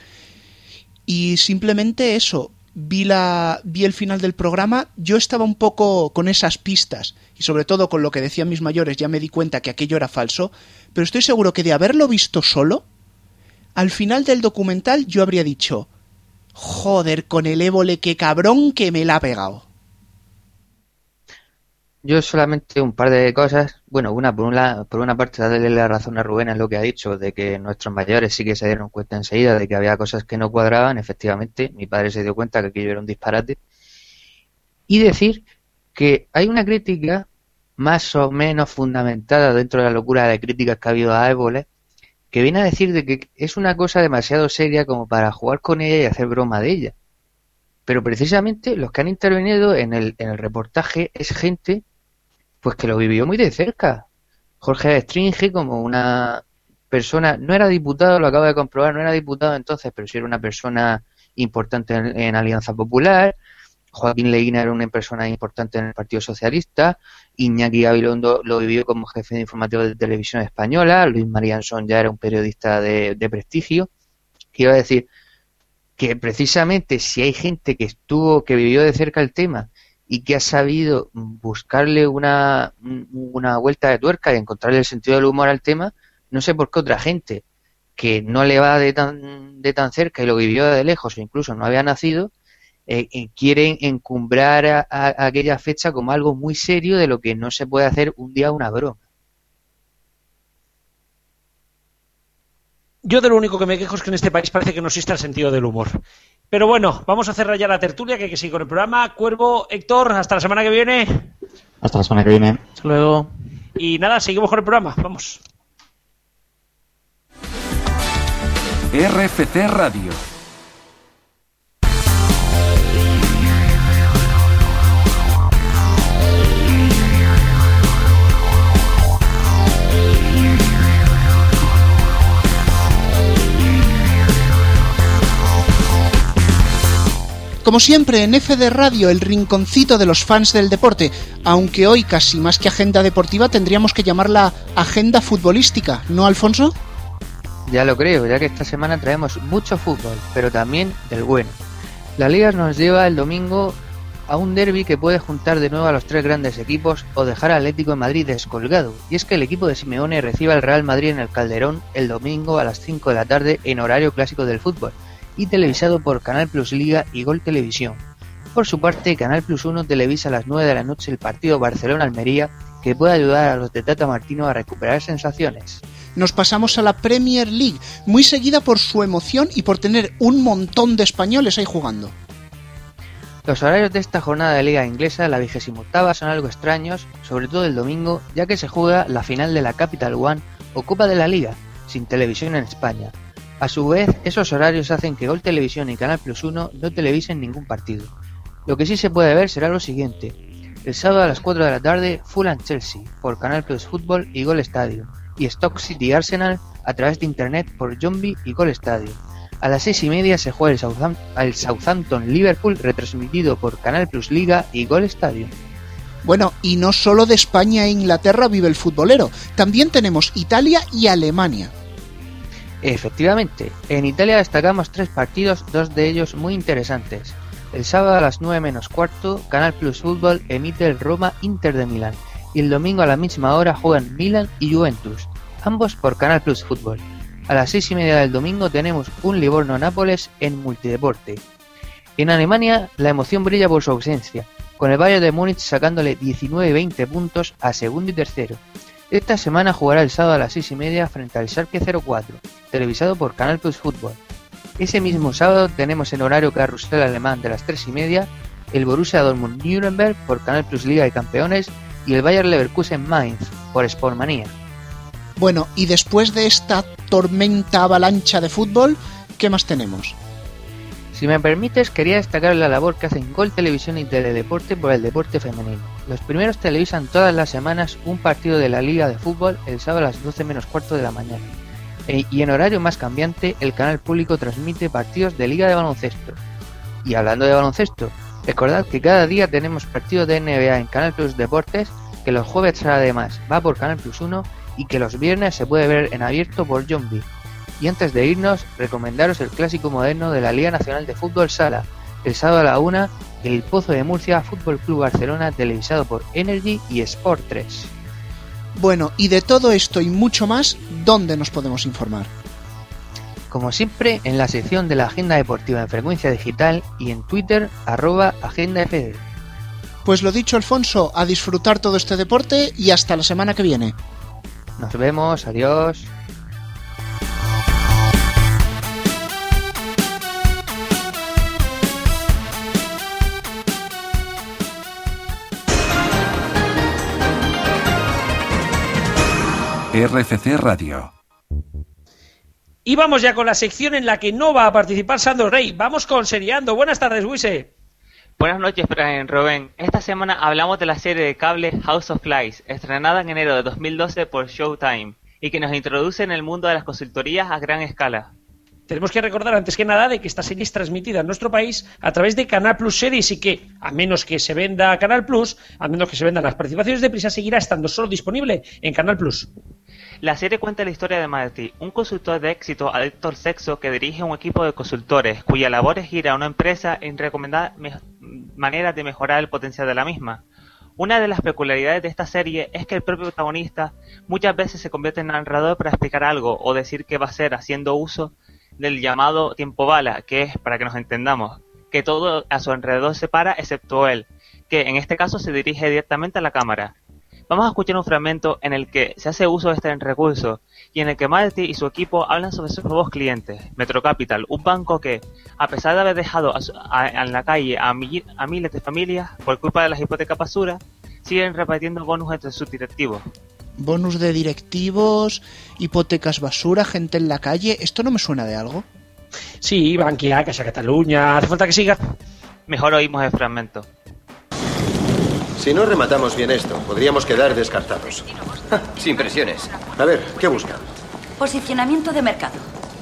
S2: Y simplemente eso, vi, la, vi el final del programa, yo estaba un poco con esas pistas y sobre todo con lo que decían mis mayores ya me di cuenta que aquello era falso, pero estoy seguro que de haberlo visto solo, al final del documental yo habría dicho, joder, con el évole, qué cabrón que me la ha pegado.
S9: Yo solamente un par de cosas. Bueno, una por una, por una parte darle la razón a Rubén en lo que ha dicho, de que nuestros mayores sí que se dieron cuenta enseguida de que había cosas que no cuadraban. Efectivamente, mi padre se dio cuenta que aquello era un disparate. Y decir que hay una crítica más o menos fundamentada dentro de la locura de críticas que ha habido a Évole, que viene a decir de que es una cosa demasiado seria como para jugar con ella y hacer broma de ella. Pero precisamente los que han intervenido en el, en el reportaje es gente pues que lo vivió muy de cerca. Jorge Stringe como una persona, no era diputado, lo acabo de comprobar, no era diputado entonces, pero sí era una persona importante en, Alianza Popular. Joaquín Leguina era una persona importante en el Partido Socialista. Iñaki Gabilondo lo vivió como jefe de informativo de televisión española. Luis Marianson ya era un periodista de, de prestigio. Quiero decir que precisamente si hay gente que estuvo, que vivió de cerca el tema y que ha sabido buscarle una, una vuelta de tuerca y encontrarle el sentido del humor al tema, no sé por qué otra gente que no le va de tan, de tan cerca y lo vivió de lejos o incluso no había nacido, eh, eh, quieren encumbrar a, aquella fecha como algo muy serio de lo que no se puede hacer un día una broma.
S1: Yo de lo único que me quejo es que en este país parece que no existe el sentido del humor. Pero bueno, vamos a cerrar ya la tertulia, que hay que seguir con el programa. Cuervo, Héctor, hasta la semana que viene.
S3: Hasta la semana que viene.
S10: Hasta luego.
S1: Y nada, seguimos con el programa. Vamos.
S8: RFC Radio
S2: Como siempre, en FD Radio, el rinconcito de los fans del deporte, aunque hoy casi más que agenda deportiva tendríamos que llamarla agenda futbolística, ¿no, Alfonso?
S9: Ya lo creo, ya que esta semana traemos mucho fútbol, pero también del bueno. La liga nos lleva el domingo a un derby que puede juntar de nuevo a los tres grandes equipos o dejar al Atlético de Madrid descolgado. Y es que el equipo de Simeone recibe al Real Madrid en el Calderón el domingo a las 5 de la tarde en horario clásico del fútbol y televisado por Canal Plus Liga y Gol Televisión. Por su parte, Canal Plus 1 televisa a las 9 de la noche el partido Barcelona-Almería que puede ayudar a los de Tata Martino a recuperar sensaciones.
S2: Nos pasamos a la Premier League, muy seguida por su emoción y por tener un montón de españoles ahí jugando.
S9: Los horarios de esta jornada de Liga Inglesa, la vigésima octava, son algo extraños, sobre todo el domingo, ya que se juega la final de la Capital One o Copa de la Liga, sin televisión en España, a su vez, esos horarios hacen que Gol Televisión y Canal Plus 1 no televisen ningún partido. Lo que sí se puede ver será lo siguiente. El sábado a las 4 de la tarde, Fulham Chelsea por Canal Plus Fútbol y Gol Estadio, y Stock City Arsenal a través de internet por Zombie y Gol Estadio. A las 6 y media se juega el, Southampton Liverpool retransmitido por Canal Plus Liga y Gol Estadio.
S2: Bueno, y no solo de España e Inglaterra vive el futbolero, también tenemos Italia y Alemania.
S9: Efectivamente, en Italia destacamos tres partidos, dos de ellos muy interesantes. El sábado a las 9 menos cuarto, Canal Plus Fútbol emite el Roma Inter de Milán y el domingo a la misma hora juegan Milan y Juventus, ambos por Canal Plus Fútbol. A las 6 y media del domingo tenemos un Livorno-Nápoles en multideporte. En Alemania la emoción brilla por su ausencia, con el Bayern de Múnich sacándole 19-20 puntos a segundo y tercero. Esta semana jugará el sábado a las 6 y media frente al Schalke 04, televisado por Canal Plus Fútbol. Ese mismo sábado tenemos en horario carrusel alemán de las 3 y media el Borussia Dortmund Nuremberg por Canal Plus Liga y Campeones y el Bayer Leverkusen Mainz por Sportmanía.
S2: Bueno, y después de esta tormenta avalancha de fútbol, ¿qué más tenemos?
S9: Si me permites, quería destacar la labor que hacen Gol Televisión y Teledeporte por el deporte femenino. Los primeros televisan todas las semanas un partido de la Liga de Fútbol el sábado a las 12 menos cuarto de la mañana. E, y en horario más cambiante, el canal público transmite partidos de Liga de Baloncesto. Y hablando de baloncesto, recordad que cada día tenemos partido de NBA en Canal Plus Deportes, que los jueves además va por Canal Plus 1 y que los viernes se puede ver en abierto por John. Y antes de irnos, recomendaros el clásico moderno de la Liga Nacional de Fútbol Sala, el sábado a la 1 el Pozo de Murcia Fútbol Club Barcelona televisado por Energy y Sport 3.
S2: Bueno, y de todo esto y mucho más, ¿dónde nos podemos informar?
S9: Como siempre, en la sección de la Agenda Deportiva en Frecuencia Digital y en Twitter, arroba AgendaFD.
S2: Pues lo dicho, Alfonso, a disfrutar todo este deporte y hasta la semana que viene.
S9: Nos vemos, adiós.
S8: RFC Radio.
S1: Y vamos ya con la sección en la que no va a participar Sandro Rey. Vamos con Seriando. Buenas tardes, Wise.
S11: Buenas noches, Brian Rubén. Esta semana hablamos de la serie de cable House of Flies, estrenada en enero de 2012 por Showtime, y que nos introduce en el mundo de las consultorías a gran escala.
S1: Tenemos que recordar antes que nada de que esta serie es transmitida en nuestro país a través de Canal Plus Series y que, a menos que se venda Canal Plus, a menos que se vendan las participaciones de prisa, seguirá estando solo disponible en Canal Plus.
S11: La serie cuenta la historia de Marty, un consultor de éxito adicto al sexo que dirige un equipo de consultores cuya labor es ir a una empresa en recomendar me- maneras de mejorar el potencial de la misma. Una de las peculiaridades de esta serie es que el propio protagonista muchas veces se convierte en narrador para explicar algo o decir qué va a hacer haciendo uso del llamado tiempo bala, que es, para que nos entendamos, que todo a su alrededor se para excepto él, que en este caso se dirige directamente a la cámara. Vamos a escuchar un fragmento en el que se hace uso de este recurso y en el que Marty y su equipo hablan sobre sus nuevos clientes, Metro Capital, un banco que, a pesar de haber dejado a su- a- en la calle a, mi- a miles de familias por culpa de las hipotecas basura, siguen repartiendo bonus entre sus directivos.
S2: Bonus de directivos, hipotecas basura, gente en la calle. ¿Esto no me suena de algo?
S1: Sí, Bankia, Casa Cataluña. ¿Hace falta que siga?
S11: Mejor oímos el fragmento.
S12: Si no rematamos bien esto, podríamos quedar descartados. *laughs*
S13: Sin presiones.
S12: A ver, ¿qué buscan?
S14: Posicionamiento de mercado.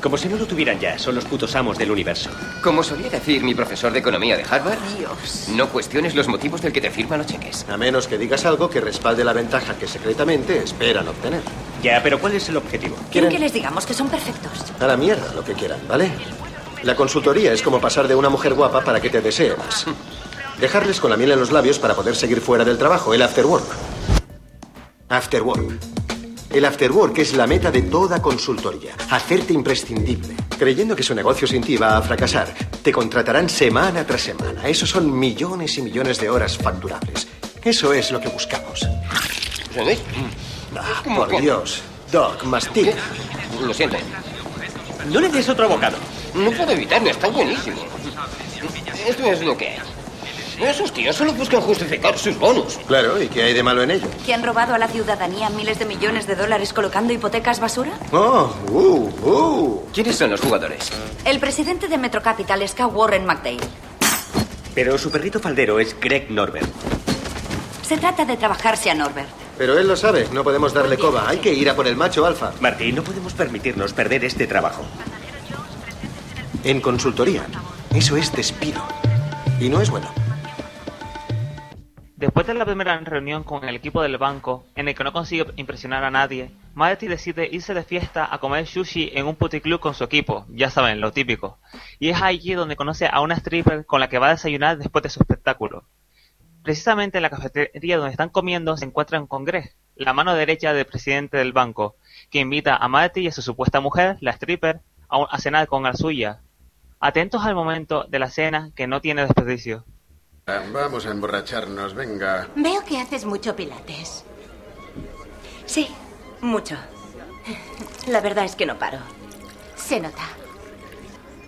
S13: Como si no lo tuvieran ya, son los putos amos del universo. Como solía decir mi profesor de economía de Harvard,
S14: Dios.
S13: no cuestiones los motivos del que te firman los cheques.
S12: A menos que digas algo que respalde la ventaja que secretamente esperan obtener.
S13: Ya, pero ¿cuál es el objetivo?
S14: Quieren que les digamos que son perfectos.
S12: A la mierda lo que quieran, ¿vale? La consultoría es como pasar de una mujer guapa para que te desee más. *laughs* Dejarles con la miel en los labios para poder seguir fuera del trabajo, el after work. After work. El after work es la meta de toda consultoría. Hacerte imprescindible. Creyendo que su negocio sin ti va a fracasar, te contratarán semana tras semana. Esos son millones y millones de horas facturables. Eso es lo que buscamos. Ah, por Dios. Doc, mastica.
S13: Lo siento. No le des otro bocado. No puedo evitarlo, está buenísimo. Esto es lo que es. Esos tíos solo buscan justificar sus bonus.
S12: Claro, ¿y qué hay de malo en ello?
S14: ¿Que han robado a la ciudadanía miles de millones de dólares colocando hipotecas basura?
S12: Oh, uh, uh.
S13: ¿Quiénes son los jugadores?
S14: El presidente de Metro Capital es K. Warren McDale.
S13: Pero su perrito faldero es Greg Norbert.
S14: Se trata de trabajarse a Norbert.
S12: Pero él lo sabe, no podemos darle coba. Hay que ir a por el macho alfa.
S13: Martín, no podemos permitirnos perder este trabajo.
S12: En consultoría, eso es despido. Y no es bueno.
S11: Después de la primera reunión con el equipo del banco, en el que no consigue impresionar a nadie, Marty decide irse de fiesta a comer sushi en un puticlub con su equipo, ya saben, lo típico. Y es allí donde conoce a una stripper con la que va a desayunar después de su espectáculo. Precisamente en la cafetería donde están comiendo se encuentran con Greg, la mano derecha del presidente del banco, que invita a Marty y a su supuesta mujer, la stripper, a, cenar con la suya. Atentos al momento de la cena que no tiene desperdicio.
S15: Ah, Vamos a emborracharnos, venga.
S16: Veo que haces mucho pilates.
S14: Sí, mucho. La verdad es que no paro.
S16: Se nota.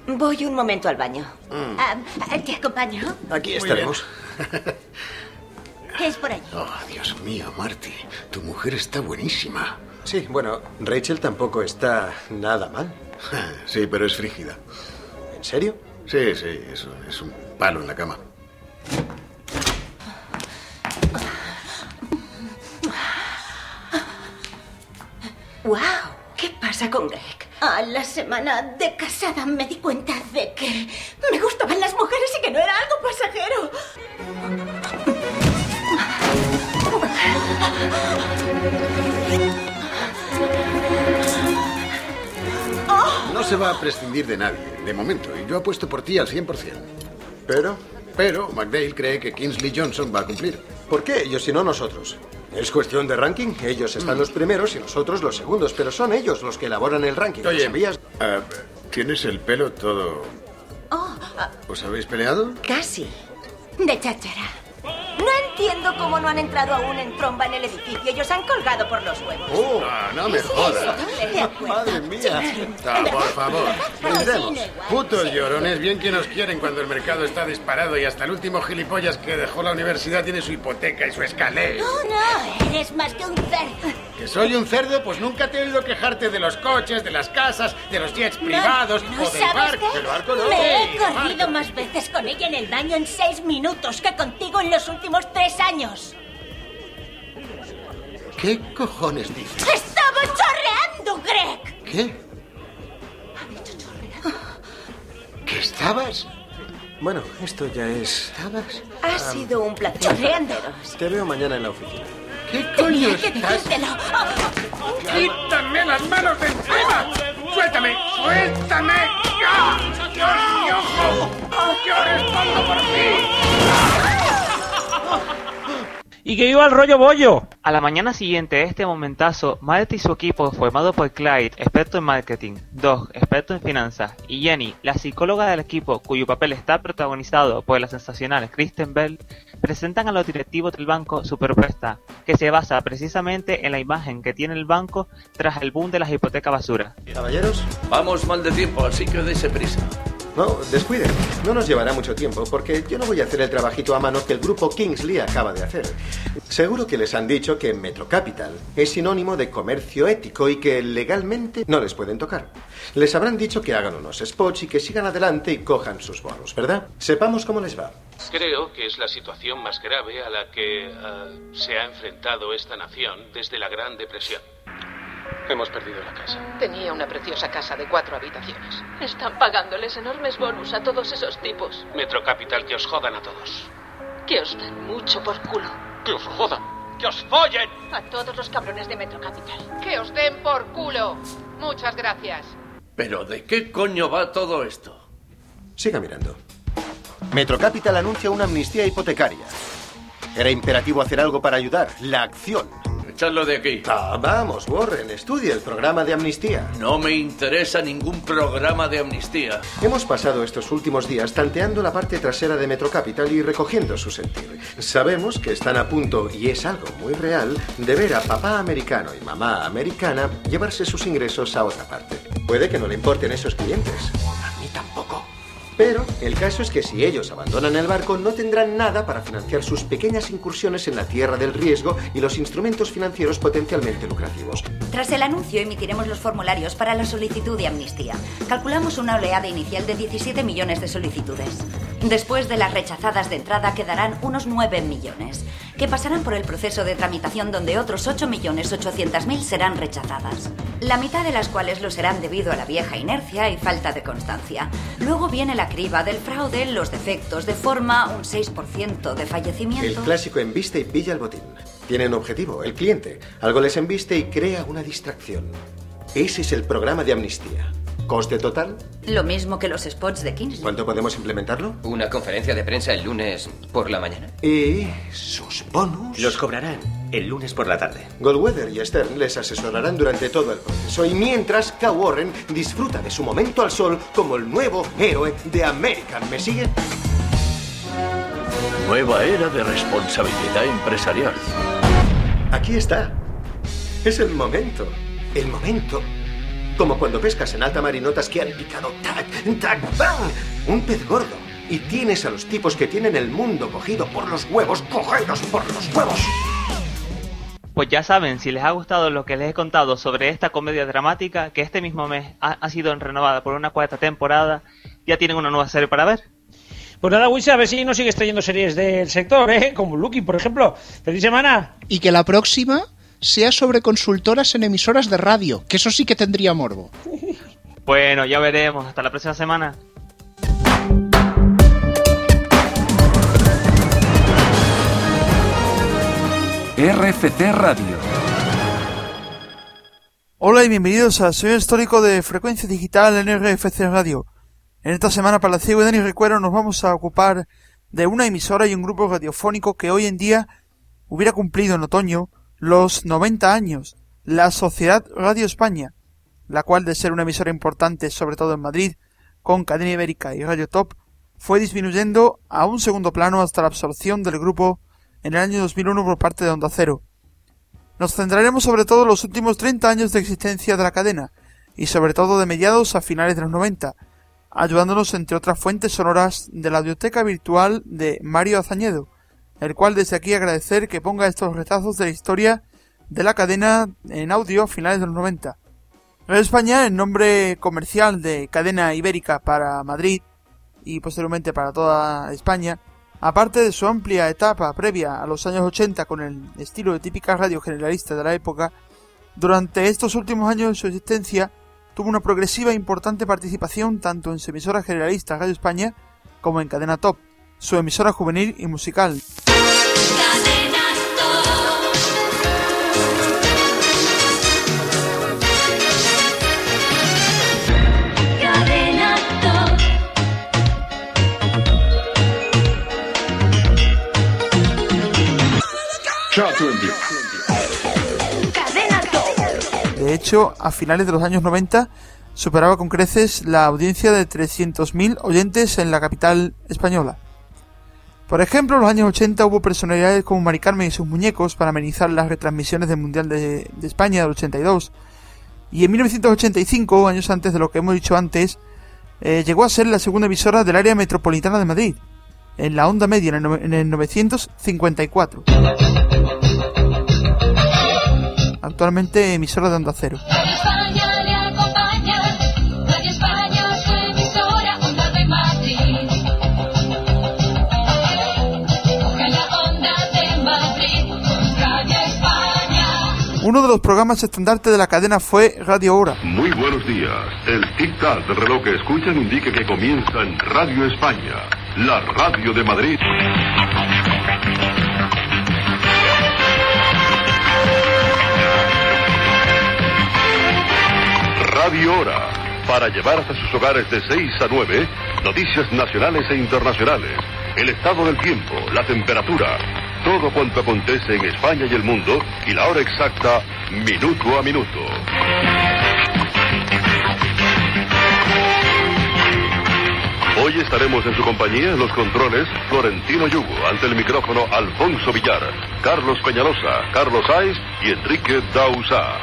S14: Voy un momento al baño.
S16: Ah, ¿Te acompaño?
S12: Aquí estaremos.
S16: ¿Qué *laughs* es por allí?
S15: Oh, Dios mío, Marty. Tu mujer está buenísima.
S12: Sí, bueno, Rachel tampoco está nada mal. *laughs*
S15: Sí, pero es frígida.
S12: ¿En serio?
S15: Sí, sí, es es un palo en la cama.
S14: ¡Wow! ¿Qué pasa con Greg?
S16: A la semana de casada me di cuenta de que me gustaban las mujeres y que no era algo pasajero.
S15: No se va a prescindir de nadie, de momento, y yo apuesto por ti al 100%. Pero, pero McDale cree que Kingsley Johnson va a cumplir.
S12: ¿Por qué ellos y no nosotros? Es cuestión de ranking. Ellos están
S15: Mm.
S12: los primeros y nosotros los segundos, pero son ellos los que elaboran el ranking. ¿lo
S15: Oye,
S12: sabías?
S15: ah, tienes el pelo todo...
S16: Oh, ah,
S15: ¿Os habéis peleado?
S16: casi. De cháchara. No entiendo cómo no han entrado aún en tromba en el edificio. Ellos han colgado por los huevos.
S15: Oh, ah, no me jodas.
S12: Madre mía.
S15: Ah, por favor.
S12: Brindemos.
S15: Putos llorones, bien que nos quieren cuando el mercado está disparado y hasta el último gilipollas que dejó la universidad tiene su hipoteca y su escalé.
S16: Oh, no, eres más que un cerdo.
S15: ¿Que soy un cerdo? Pues nunca te he oído quejarte de los coches, de las casas, de los jets privados
S16: ¿No
S15: o del
S16: sabes
S15: barco.
S16: qué?
S15: Del barco no.
S16: Me he corrido más veces con ella en el baño en seis minutos que contigo en los últimos tres años.
S15: ¿Qué cojones dices?
S16: ¡Estaba chorreando, Greg!
S15: ¿Qué? ¿Que estabas?
S12: Bueno, esto ya es...
S15: ¿Estabas?
S16: Ha sido un placer. Chorreando.
S12: Te veo mañana en la oficina.
S15: ¿Qué coño
S16: Tenía que.
S15: ¡Quítame las manos de encima! ¡Suéltame! ¡Suéltame! ¡Ya! ¡Yo, mi ojo! ¡Yo respondo por ti!
S1: Y que viva el rollo bollo.
S11: A la mañana siguiente de este momentazo, Matt y su equipo, formado por Clyde, experto en marketing, Doug, experto en finanzas, y Jenny, la psicóloga del equipo, cuyo papel está protagonizado por la sensacional Kristen Bell, presentan a los directivos del banco su propuesta, que se basa precisamente en la imagen que tiene el banco tras el boom de las hipotecas basura.
S12: Caballeros,
S17: Vamos mal de tiempo, así que dése prisa.
S12: No, descuiden. No nos llevará mucho tiempo porque yo no voy a hacer el trabajito a mano que el grupo Kingsley acaba de hacer. Seguro que les han dicho que Metro Capital es sinónimo de comercio ético y que legalmente no les pueden tocar. Les habrán dicho que hagan unos spots y que sigan adelante y cojan sus bonos, ¿verdad? Sepamos cómo les va.
S18: Creo que es la situación más grave a la que ah, se ha enfrentado esta nación desde la Gran Depresión. Hemos perdido la casa.
S19: Tenía una preciosa casa de cuatro habitaciones. Están pagándoles enormes bonus a todos esos tipos.
S18: Metro Capital, que os jodan a todos.
S19: Que os den mucho por culo.
S18: ¡Que os jodan! ¡Que os follen!
S19: A todos los cabrones de Metro Capital.
S20: Que os den por culo. Muchas gracias.
S17: Pero ¿de qué coño va todo esto?
S12: Siga mirando. Metro Capital anuncia una amnistía hipotecaria. Era imperativo hacer algo para ayudar. La acción.
S17: De aquí.
S12: Ah, vamos, Warren, estudia el programa de amnistía.
S17: No me interesa ningún programa de amnistía.
S12: Hemos pasado estos últimos días tanteando la parte trasera de Metro Capital y recogiendo su sentir. Sabemos que están a punto, y es algo muy real, de ver a papá americano y mamá americana llevarse sus ingresos a otra parte. Puede que no le importen esos clientes. Pero el caso es que si ellos abandonan el barco no tendrán nada para financiar sus pequeñas incursiones en la tierra del riesgo y los instrumentos financieros potencialmente lucrativos.
S21: Tras el anuncio emitiremos los formularios para la solicitud de amnistía. Calculamos una oleada inicial de 17 millones de solicitudes. Después de las rechazadas de entrada quedarán unos 9 millones, que pasarán por el proceso de tramitación donde otros 8 millones 800 mil serán rechazadas. La mitad de las cuales lo serán debido a la vieja inercia y falta de constancia. Luego viene la criba del fraude, los defectos de forma, un 6% de
S12: El
S21: fallecimientos.
S12: clásico embiste y pilla el botín. Tiene un objetivo, el cliente. Algo les embiste y crea una distracción. Ese es el programa de amnistía. ¿Coste total?
S21: Lo mismo que los spots de Kingsley.
S12: ¿Cuánto podemos implementarlo?
S13: Una conferencia de prensa el lunes por la mañana.
S12: Y sus bonus.
S22: Los cobrarán el lunes por la tarde.
S12: Goldweather y Stern les asesorarán durante todo el proceso y mientras K. Warren disfruta de su momento al sol como el nuevo héroe de American. ¿Me sigue?
S17: Nueva era de responsabilidad empresarial.
S12: Aquí está. Es el momento. El momento. Como cuando pescas en alta mar y notas que han picado tac, tac, bang. Un pez gordo. Y tienes a los tipos que tienen el mundo cogido por los huevos, cogidos por los huevos.
S11: Pues ya saben, si les ha gustado lo que les he contado sobre esta comedia dramática, que este mismo mes ha, ha sido renovada por una cuarta temporada, ya tienen una nueva serie para ver.
S1: Pues nada, Wisa, a ver si nos sigues trayendo series del sector, ¿eh? Como Lucky, por ejemplo. Feliz semana.
S2: Y que la próxima sea sobre consultoras en emisoras de radio, que eso sí que tendría morbo.
S11: Bueno, ya veremos. Hasta la próxima semana.
S8: RFC Radio.
S23: Hola y bienvenidos al señor histórico de Frecuencia Digital en RFC Radio.
S24: En esta semana para Ciego y Dani Recuero nos vamos a ocupar de una emisora y un grupo radiofónico que hoy en día hubiera cumplido en otoño los 90 años, la Sociedad Radio España, la cual de ser una emisora importante sobre todo en Madrid, con Cadena Ibérica y Radio Top, fue disminuyendo a un segundo plano hasta la absorción del grupo en el año 2001 por parte de Onda Cero. Nos centraremos sobre todo en los últimos 30 años de existencia de la cadena, y sobre todo de mediados a finales de los 90, ayudándonos entre otras fuentes sonoras de la audioteca virtual de Mario Azañedo, el cual desde aquí agradecer que ponga estos retazos de la historia de la cadena en audio a finales de los 90. Radio España, el nombre comercial de cadena ibérica para Madrid y posteriormente para toda España, aparte de su amplia etapa previa a los años 80 con el estilo de típica radio generalista de la época, durante estos últimos años de su existencia tuvo una progresiva e importante participación tanto en su emisora generalista Radio España como en Cadena Top, su emisora juvenil y musical. A finales de los años 90 superaba con creces la audiencia de 300.000 oyentes en la capital española. Por ejemplo, en los años 80 hubo personalidades como Mari Carmen y sus muñecos para amenizar las retransmisiones del Mundial de, de España del 82. Y en 1985, años antes de lo que hemos dicho antes, eh, llegó a ser la segunda emisora del área metropolitana de Madrid, en la onda media en el, en el 954. Actualmente emisora de onda cero.
S25: España le acompaña, Radio España su emisora, onda de Madrid. Coge la onda de Madrid, con Radio España.
S24: Uno de los programas estandarte de la cadena fue Radio Hora.
S26: Muy buenos días. El tic-tac del reloj que escuchan indica que comienza en Radio España, la radio de Madrid. Hora, para llevar hasta sus hogares de 6 a 9 noticias nacionales e internacionales, el estado del tiempo, la temperatura, todo cuanto acontece en España y el mundo y la hora exacta, minuto a minuto. Hoy estaremos en su compañía en los controles Florentino Yugo, ante el micrófono Alfonso Villar, Carlos Peñalosa, Carlos Saiz y Enrique Dausa.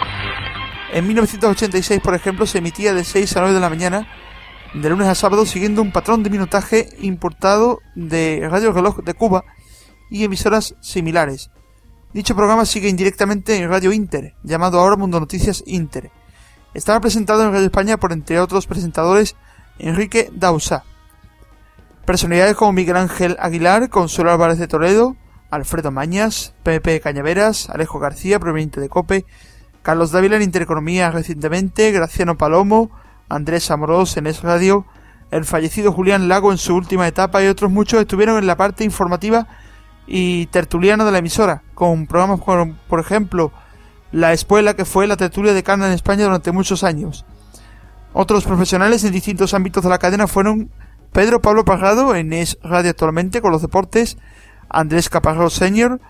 S24: En 1986, por ejemplo, se emitía de 6 a 9 de la mañana, de lunes a sábado, siguiendo un patrón de minutaje importado de Radio Reloj de Cuba y emisoras similares. Dicho programa sigue indirectamente en Radio Inter, llamado ahora Mundo Noticias Inter. Estaba presentado en Radio España por, entre otros presentadores, Enrique Dausa. Personalidades como Miguel Ángel Aguilar, Consuelo Álvarez de Toledo, Alfredo Mañas, Pepe Cañaveras, Alejo García, proveniente de COPE, Carlos Dávila en Intereconomía recientemente, Graciano Palomo, Andrés Amorós en Es Radio, el fallecido Julián Lago en su última etapa y otros muchos estuvieron en la parte informativa y tertuliana de la emisora, con programas como, por ejemplo, La Espuela, que fue la tertulia de Cana en España durante muchos años. Otros profesionales en distintos ámbitos de la cadena fueron Pedro Pablo Parrado en Es Radio actualmente con los deportes, Andrés Caparrós Senior,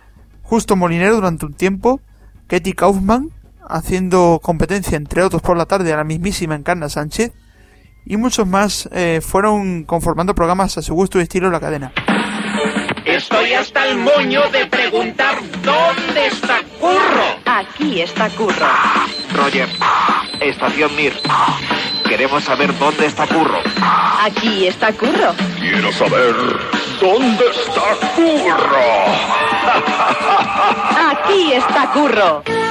S24: Justo Molinero durante un tiempo, Ketty Kaufman, haciendo competencia entre otros por la tarde a la mismísima Encarna Sánchez, y muchos más eh, fueron conformando programas a su gusto y estilo en la cadena.
S23: Estoy hasta el moño de preguntar dónde está Curro.
S27: Aquí está Curro.
S23: Roger, estación Mir. Queremos saber dónde está Curro.
S27: Aquí está Curro.
S26: Quiero saber dónde está Curro.
S27: Aquí está Curro.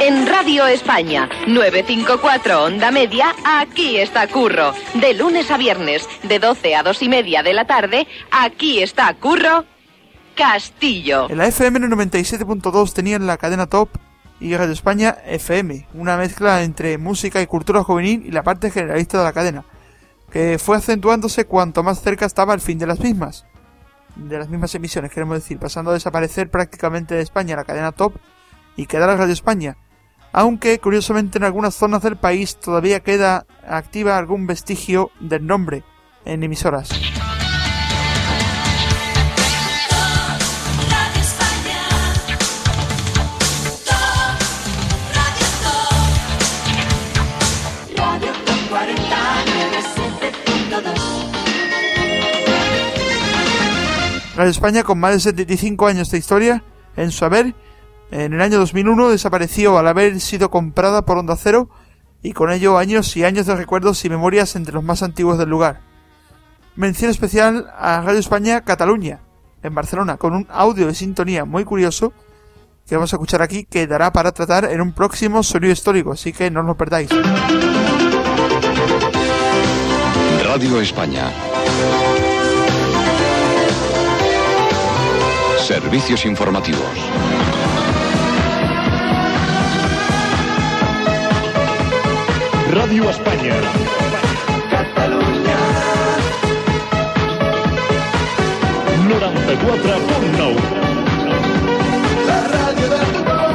S27: En Radio España, 954 Onda Media, aquí está Curro. De lunes a viernes, de 12 a 2 y media de la tarde, aquí está Curro Castillo.
S24: En la FM en el 97.2 tenían la cadena Top y Radio España FM, una mezcla entre música y cultura juvenil y la parte generalista de la cadena, que fue acentuándose cuanto más cerca estaba el fin de las mismas. De las mismas emisiones, queremos decir, pasando a desaparecer prácticamente de España la cadena Top y quedar a Radio España, aunque curiosamente en algunas zonas del país todavía queda activa algún vestigio del nombre en emisoras.
S25: Radio Top 40 97.2.
S24: Radio España, con más de 75 años de historia en su haber, en el año 2001 desapareció al haber sido comprada por Onda Cero y con ello años y años de recuerdos y memorias entre los más antiguos del lugar. Mención especial a Radio España Cataluña, en Barcelona, con un audio de sintonía muy curioso que vamos a escuchar aquí que dará para tratar en un próximo sonido histórico, así que no os lo perdáis.
S28: Radio España. Servicios informativos.
S29: Radio España.
S25: Catalunya.
S29: 94.9.
S25: La tothom.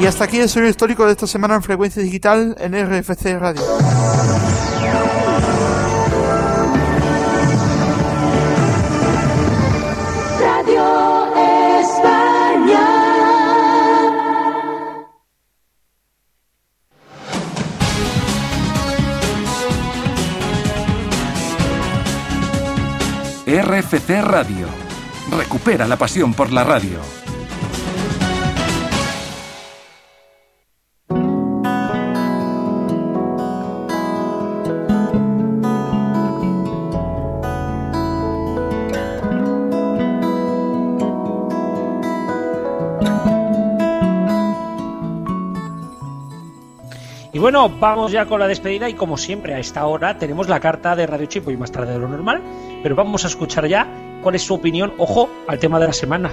S24: Y hasta aquí el sonido histórico de esta semana en frecuencia digital en RFC Radio.
S25: Radio
S8: RFC Radio. Recupera la pasión por la radio.
S1: Y bueno, vamos ya con la despedida y como siempre a esta hora tenemos la carta de Radio Chipo y más tarde de lo normal, pero vamos a escuchar ya cuál es su opinión, ojo, al tema de la semana.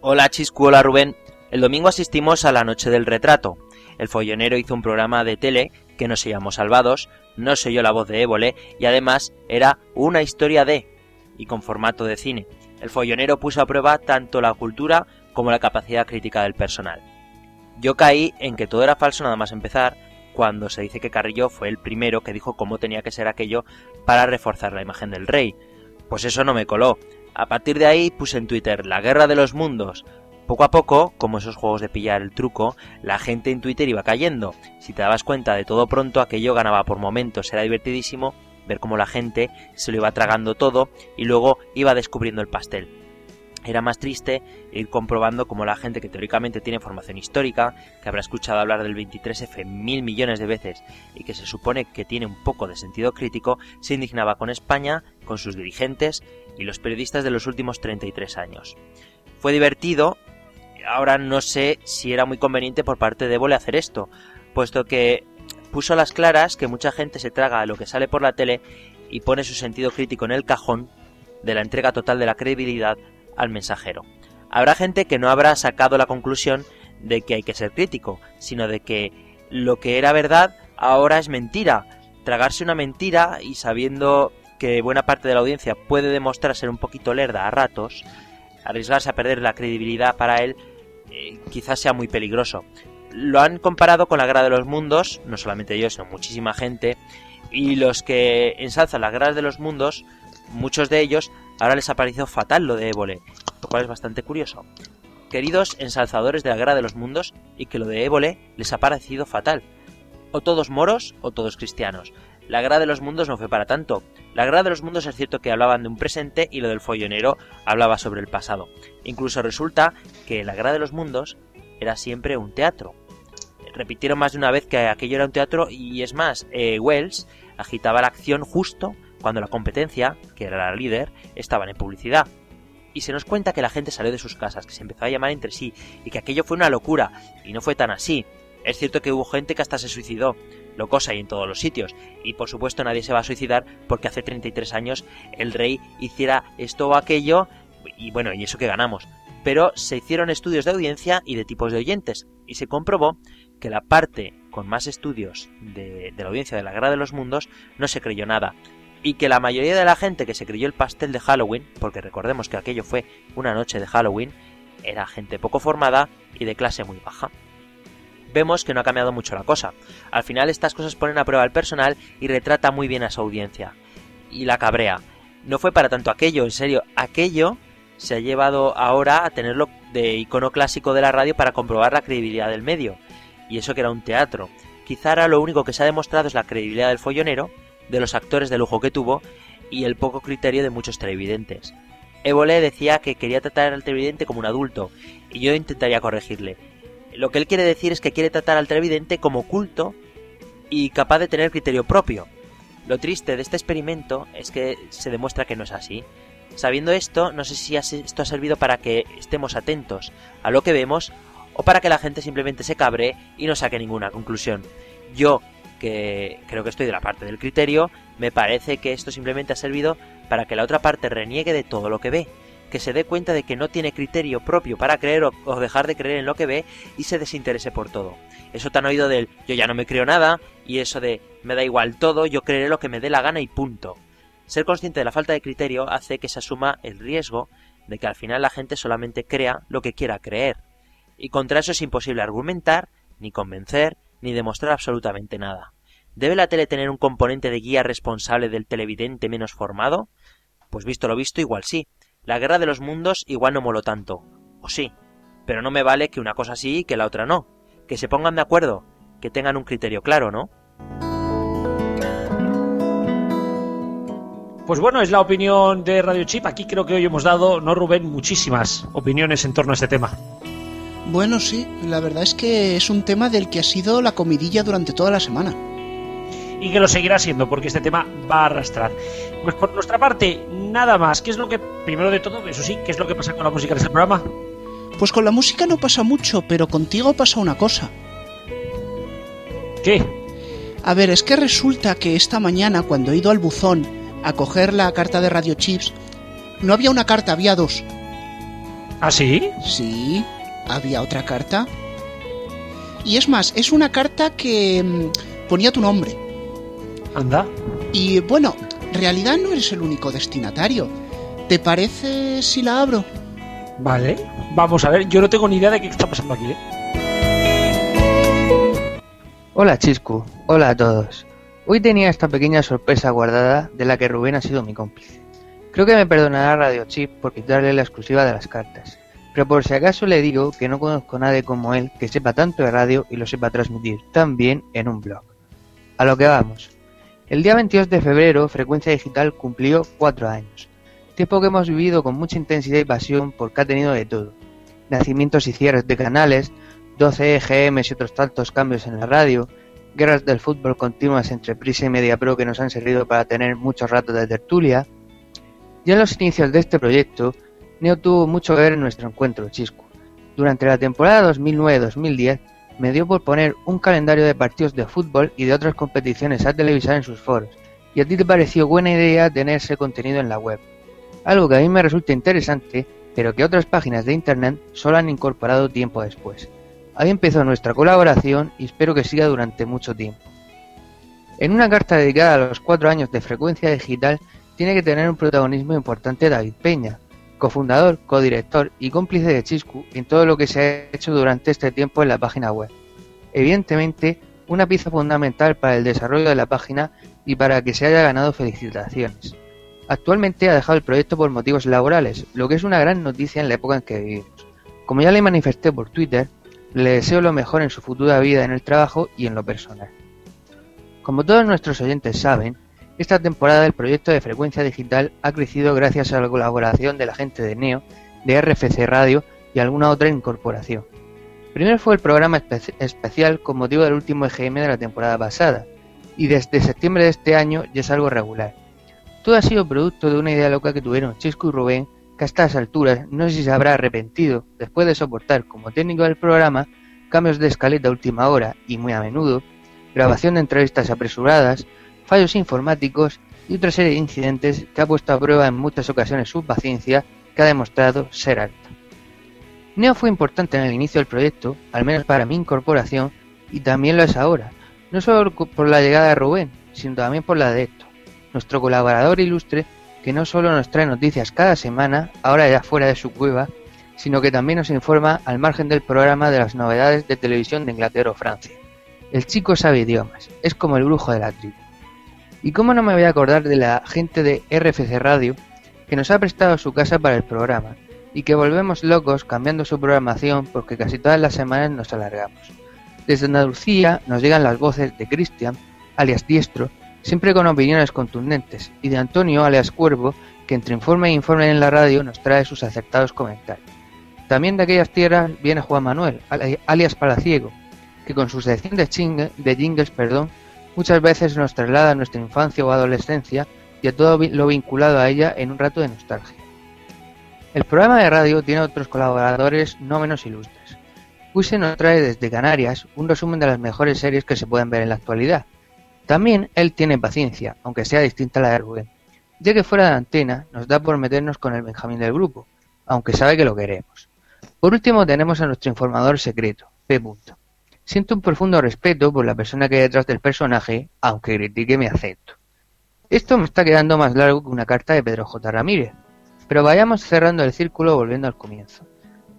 S30: Hola Chiscu, hola Rubén. El domingo asistimos a la noche del retrato. El follonero hizo un programa de tele que no se llamó Salvados, no se oyó la voz de Évole y además era una historia de y con formato de cine. El follonero puso a prueba tanto la cultura como la capacidad crítica del personal. Yo caí en que todo era falso nada más empezar, cuando se dice que Carrillo fue el primero que dijo cómo tenía que ser aquello para reforzar la imagen del rey. Pues eso no me coló. A partir de ahí puse en Twitter la guerra de los mundos. Poco a poco, como esos juegos de pillar el truco, la gente en Twitter iba cayendo. Si te dabas cuenta de todo pronto, aquello ganaba por momentos. Era divertidísimo ver cómo la gente se lo iba tragando todo y luego iba descubriendo el pastel. Era más triste ir comprobando cómo la gente que teóricamente tiene formación histórica, que habrá escuchado hablar del 23F mil millones de veces y que se supone que tiene un poco de sentido crítico, se indignaba con España, con sus dirigentes y los periodistas de los últimos 33 años. Fue divertido, ahora no sé si era muy conveniente por parte de Évole hacer esto, puesto que puso a las claras que mucha gente se traga lo que sale por la tele y pone su sentido crítico en el cajón de la entrega total de la credibilidad al mensajero. Habrá gente que no habrá sacado la conclusión de que hay que ser crítico, sino de que lo que era verdad ahora es mentira. Tragarse una mentira y sabiendo que buena parte de la audiencia puede demostrar ser un poquito lerda a ratos, arriesgarse a perder la credibilidad para él eh, quizás sea muy peligroso. Lo han comparado con la Guerra de los Mundos, no solamente yo, sino muchísima gente, y los que ensalzan las guerras de los mundos, muchos de ellos ahora les ha parecido fatal lo de Évole, lo cual es bastante curioso. Queridos ensalzadores de la guerra de los mundos, y que lo de Évole les ha parecido fatal. O todos moros o todos cristianos. La guerra de los mundos no fue para tanto. La guerra de los mundos es cierto que hablaban de un presente y lo del follonero hablaba sobre el pasado. Incluso resulta que la guerra de los mundos era siempre un teatro. Repitieron más de una vez que aquello era un teatro y es más, eh, Wells agitaba la acción justo cuando la competencia, que era la líder, estaban en publicidad. Y se nos cuenta que la gente salió de sus casas, que se empezó a llamar entre sí, y que aquello fue una locura, y no fue tan así. Es cierto que hubo gente que hasta se suicidó, locos hay en todos los sitios, y por supuesto nadie se va a suicidar porque hace 33 años el rey hiciera esto o aquello, y bueno, y eso que ganamos. Pero se hicieron estudios de audiencia y de tipos de oyentes, y se comprobó que la parte con más estudios de, de la audiencia de la Guerra de los Mundos no se creyó nada, y que la mayoría de la gente que se creyó el pastel de Halloween, porque recordemos que aquello fue una noche de Halloween, era gente poco formada y de clase muy baja. Vemos que no ha cambiado mucho la cosa. Al final estas cosas ponen a prueba al personal y retrata muy bien a su audiencia. Y la cabrea. No fue para tanto aquello, en serio, aquello se ha llevado ahora a tenerlo de icono clásico de la radio para comprobar la credibilidad del medio. Y eso que era un teatro. Quizá ahora lo único que se ha demostrado es la credibilidad del follonero, de los actores de lujo que tuvo y el poco criterio de muchos televidentes. Évole decía que quería tratar al televidente como un adulto, y yo intentaría corregirle. Lo que él quiere decir es que quiere tratar al televidente como culto y capaz de tener criterio propio. Lo triste de este experimento es que se demuestra que no es así. Sabiendo esto, no sé si esto ha servido para que estemos atentos a lo que vemos o para que la gente simplemente se cabre y no saque ninguna conclusión. Yo, que creo que estoy de la parte del criterio, me parece que esto simplemente ha servido para que la otra parte reniegue de todo lo que ve, que se dé cuenta de que no tiene criterio propio para creer o, dejar de creer en lo que ve y se desinterese por todo. Eso te han oído del yo ya no me creo nada y eso de me da igual todo, yo creeré lo que me dé la gana y punto. Ser consciente de la falta de criterio hace que se asuma el riesgo de que al final la gente solamente crea lo que quiera creer. Y contra eso es imposible argumentar, ni convencer, ni demostrar absolutamente nada. ¿Debe la tele tener un componente de guía responsable del televidente menos formado? Pues visto lo visto, igual sí. La guerra de los mundos igual no moló tanto. O sí. Pero no me vale que una cosa sí y que la otra no. Que se pongan de acuerdo. Que tengan un criterio claro, ¿no?
S1: Pues bueno, es la opinión de Radio Chip. Aquí creo que hoy hemos dado, no Rubén, muchísimas opiniones en torno a este tema.
S2: Bueno, sí, la verdad es que es un tema del que ha sido la comidilla durante toda la semana.
S1: Y que lo seguirá siendo, porque este tema va a arrastrar. Pues por nuestra parte, nada más. ¿Qué es lo que, primero de todo, eso sí, qué es lo que pasa con la música de este programa?
S2: Pues con la música no pasa mucho, pero contigo pasa una cosa.
S1: ¿Qué?
S2: A ver, es que resulta que esta mañana, cuando he ido al buzón a coger la carta de Radio Chips, no había una carta, había dos.
S1: ¿Ah, sí?
S2: Sí, había otra carta. Y es más, es una carta que mm, ponía tu nombre.
S1: Anda.
S2: Y bueno, en realidad no eres el único destinatario. ¿Te parece si la abro?
S1: Vale, vamos a ver, yo no tengo ni idea de qué está pasando aquí. ¿eh?
S9: Hola Chiscu, hola a todos. Hoy tenía esta pequeña sorpresa guardada de la que Rubén ha sido mi cómplice. Creo que me perdonará Radio Chip por quitarle la exclusiva de las cartas. Pero por si acaso le digo que no conozco a nadie como él que sepa tanto de radio y lo sepa transmitir tan bien en un blog. A lo que vamos. El día 22 de febrero, Frecuencia Digital cumplió cuatro años. Tiempo que hemos vivido con mucha intensidad y pasión porque ha tenido de todo. Nacimientos y cierres de canales, 12 EGMs y otros tantos cambios en la radio, guerras del fútbol continuas entre Prisa y Media Pro que nos han servido para tener muchos ratos de tertulia. Ya en los inicios de este proyecto, Neo tuvo mucho que ver en nuestro encuentro, Chisco. Durante la temporada 2009-2010 me dio por poner un calendario de partidos de fútbol y de otras competiciones a televisar en sus foros, y a ti te pareció buena idea tener ese contenido en la web. Algo que a mí me resulta interesante, pero que otras páginas de internet solo han incorporado tiempo después. Ahí empezó nuestra colaboración y espero que siga durante mucho tiempo. En una carta dedicada a los cuatro años de frecuencia digital tiene que tener un protagonismo importante David Peña, cofundador, codirector y cómplice de Chiscu en todo lo que se ha hecho durante este tiempo en la página web. Evidentemente, una pieza fundamental para el desarrollo de la página y para que se haya ganado felicitaciones. Actualmente ha dejado el proyecto por motivos laborales, lo que es una gran noticia en la época en que vivimos. Como ya le manifesté por Twitter, le deseo lo mejor en su futura vida en el trabajo y en lo personal. Como todos nuestros oyentes saben, esta temporada el proyecto de frecuencia digital ha crecido gracias a la colaboración de la gente de Neo, de RFC Radio y alguna otra incorporación. Primero fue el programa especial con motivo del último EGM de la temporada pasada, y desde septiembre de este año ya es algo regular. Todo ha sido producto de una idea loca que tuvieron Chisco y Rubén, que a estas alturas no sé si se habrá arrepentido después de soportar como técnico del programa cambios de escaleta a última hora y muy a menudo, grabación de entrevistas apresuradas, fallos informáticos y otra serie de incidentes que ha puesto a prueba en muchas ocasiones su paciencia que ha demostrado ser alta. Neo fue importante en el inicio del proyecto, al menos para mi incorporación, y también lo es ahora, no solo por la llegada de Rubén, sino también por la de Héctor, nuestro colaborador ilustre que no solo nos trae noticias cada semana, ahora ya fuera de su cueva, sino que también nos informa al margen del programa de las novedades de televisión de Inglaterra o Francia. El chico sabe idiomas, es como el brujo de la tribu. ¿Y cómo no me voy a acordar de la gente de RFC Radio que nos ha prestado su casa para el programa y que volvemos locos cambiando su programación porque casi todas las semanas nos alargamos? Desde Andalucía nos llegan las voces de Cristian, alias Diestro, siempre con opiniones contundentes, y de Antonio, alias Cuervo, que entre informe e informe en la radio nos trae sus acertados comentarios. También de aquellas tierras viene Juan Manuel, alias Palaciego, que con su sección de, de jingles perdón, muchas veces nos traslada a nuestra infancia o adolescencia y a todo lo vinculado a ella en un rato de nostalgia. El programa de radio tiene otros colaboradores no menos ilustres. Puse nos trae desde Canarias un resumen de las mejores series que se pueden ver en la actualidad. También él tiene paciencia, aunque sea distinta a la de Rubén, ya que fuera de antena nos da por meternos con el Benjamín del grupo, aunque sabe que lo queremos. Por último tenemos a nuestro informador secreto, P. Siento un profundo respeto por la persona que hay detrás del personaje, aunque critique mi acento. Esto me está quedando más largo que una carta de Pedro J. Ramírez, pero vayamos cerrando el círculo volviendo al comienzo.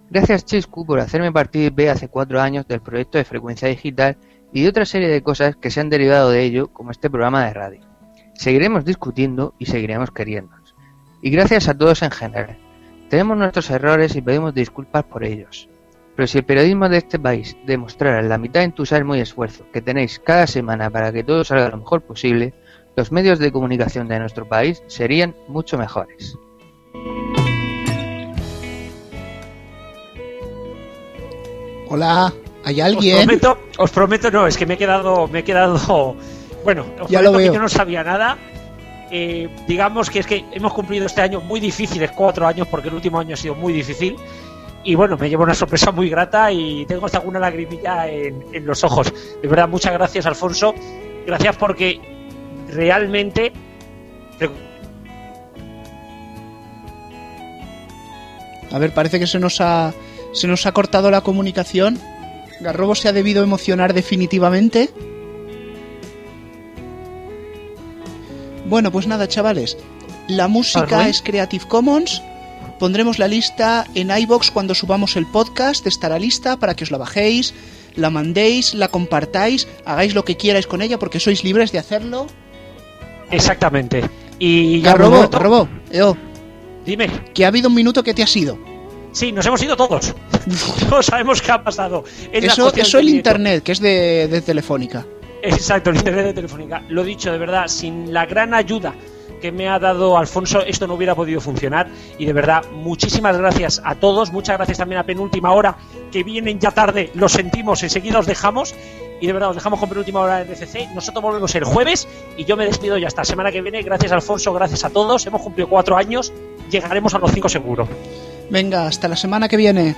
S9: Gracias Chiscu por hacerme partícipe hace cuatro años del proyecto de frecuencia digital y de otra serie de cosas que se han derivado de ello, como este programa de radio. Seguiremos discutiendo y seguiremos queriéndonos. Y gracias a todos en general. Tenemos nuestros errores y pedimos disculpas por ellos. Pero si el periodismo de este país demostrara la mitad de entusiasmo y esfuerzo que tenéis cada semana para que todo salga lo mejor posible, los medios de comunicación de nuestro país serían mucho mejores.
S2: Hola, ¿hay alguien?
S1: Os prometo, os prometo, no, es que me he quedado, me he quedado, bueno, os
S2: Ya
S1: prometo
S2: lo
S1: que
S2: veo.
S1: yo no sabía nada. Eh, digamos que es que hemos cumplido este año muy difíciles, cuatro años, porque el último año ha sido muy difícil. Y bueno, me llevo una sorpresa muy grata y tengo hasta alguna lagrimilla en, en los ojos. De verdad, muchas gracias, Alfonso. Gracias porque realmente
S2: A ver, parece que se nos ha se nos ha cortado la comunicación. Garrobo se ha debido emocionar definitivamente. Bueno, pues nada, chavales. La música es Creative Commons. Pondremos la lista en iBox cuando subamos el podcast. Estará lista para que os la bajéis, la mandéis, la compartáis, hagáis lo que quierais con ella porque sois libres de hacerlo.
S1: Exactamente. Y ya
S2: Garrobo,
S1: Roberto,
S2: Garrobo, eo,
S1: dime.
S2: que ha habido un minuto que te has ido.
S1: Sí, nos hemos ido todos. *laughs* no sabemos qué ha pasado. Es
S2: Eso,
S1: del
S2: el internet, que es de, de Telefónica.
S1: Exacto, el internet de Telefónica. Lo dicho, de verdad, sin la gran ayuda que me ha dado Alfonso, esto no hubiera podido funcionar. Y de verdad, muchísimas gracias a todos. Muchas gracias también a Penúltima Hora, que vienen ya tarde, lo sentimos, enseguida os dejamos. Y de verdad, os dejamos con Penúltima Hora de RCC. Nosotros volvemos el jueves y yo me despido ya hasta la semana que viene. Gracias, Alfonso, gracias a todos. Hemos cumplido cuatro años, llegaremos a los cinco seguro.
S2: Venga, hasta la semana que viene.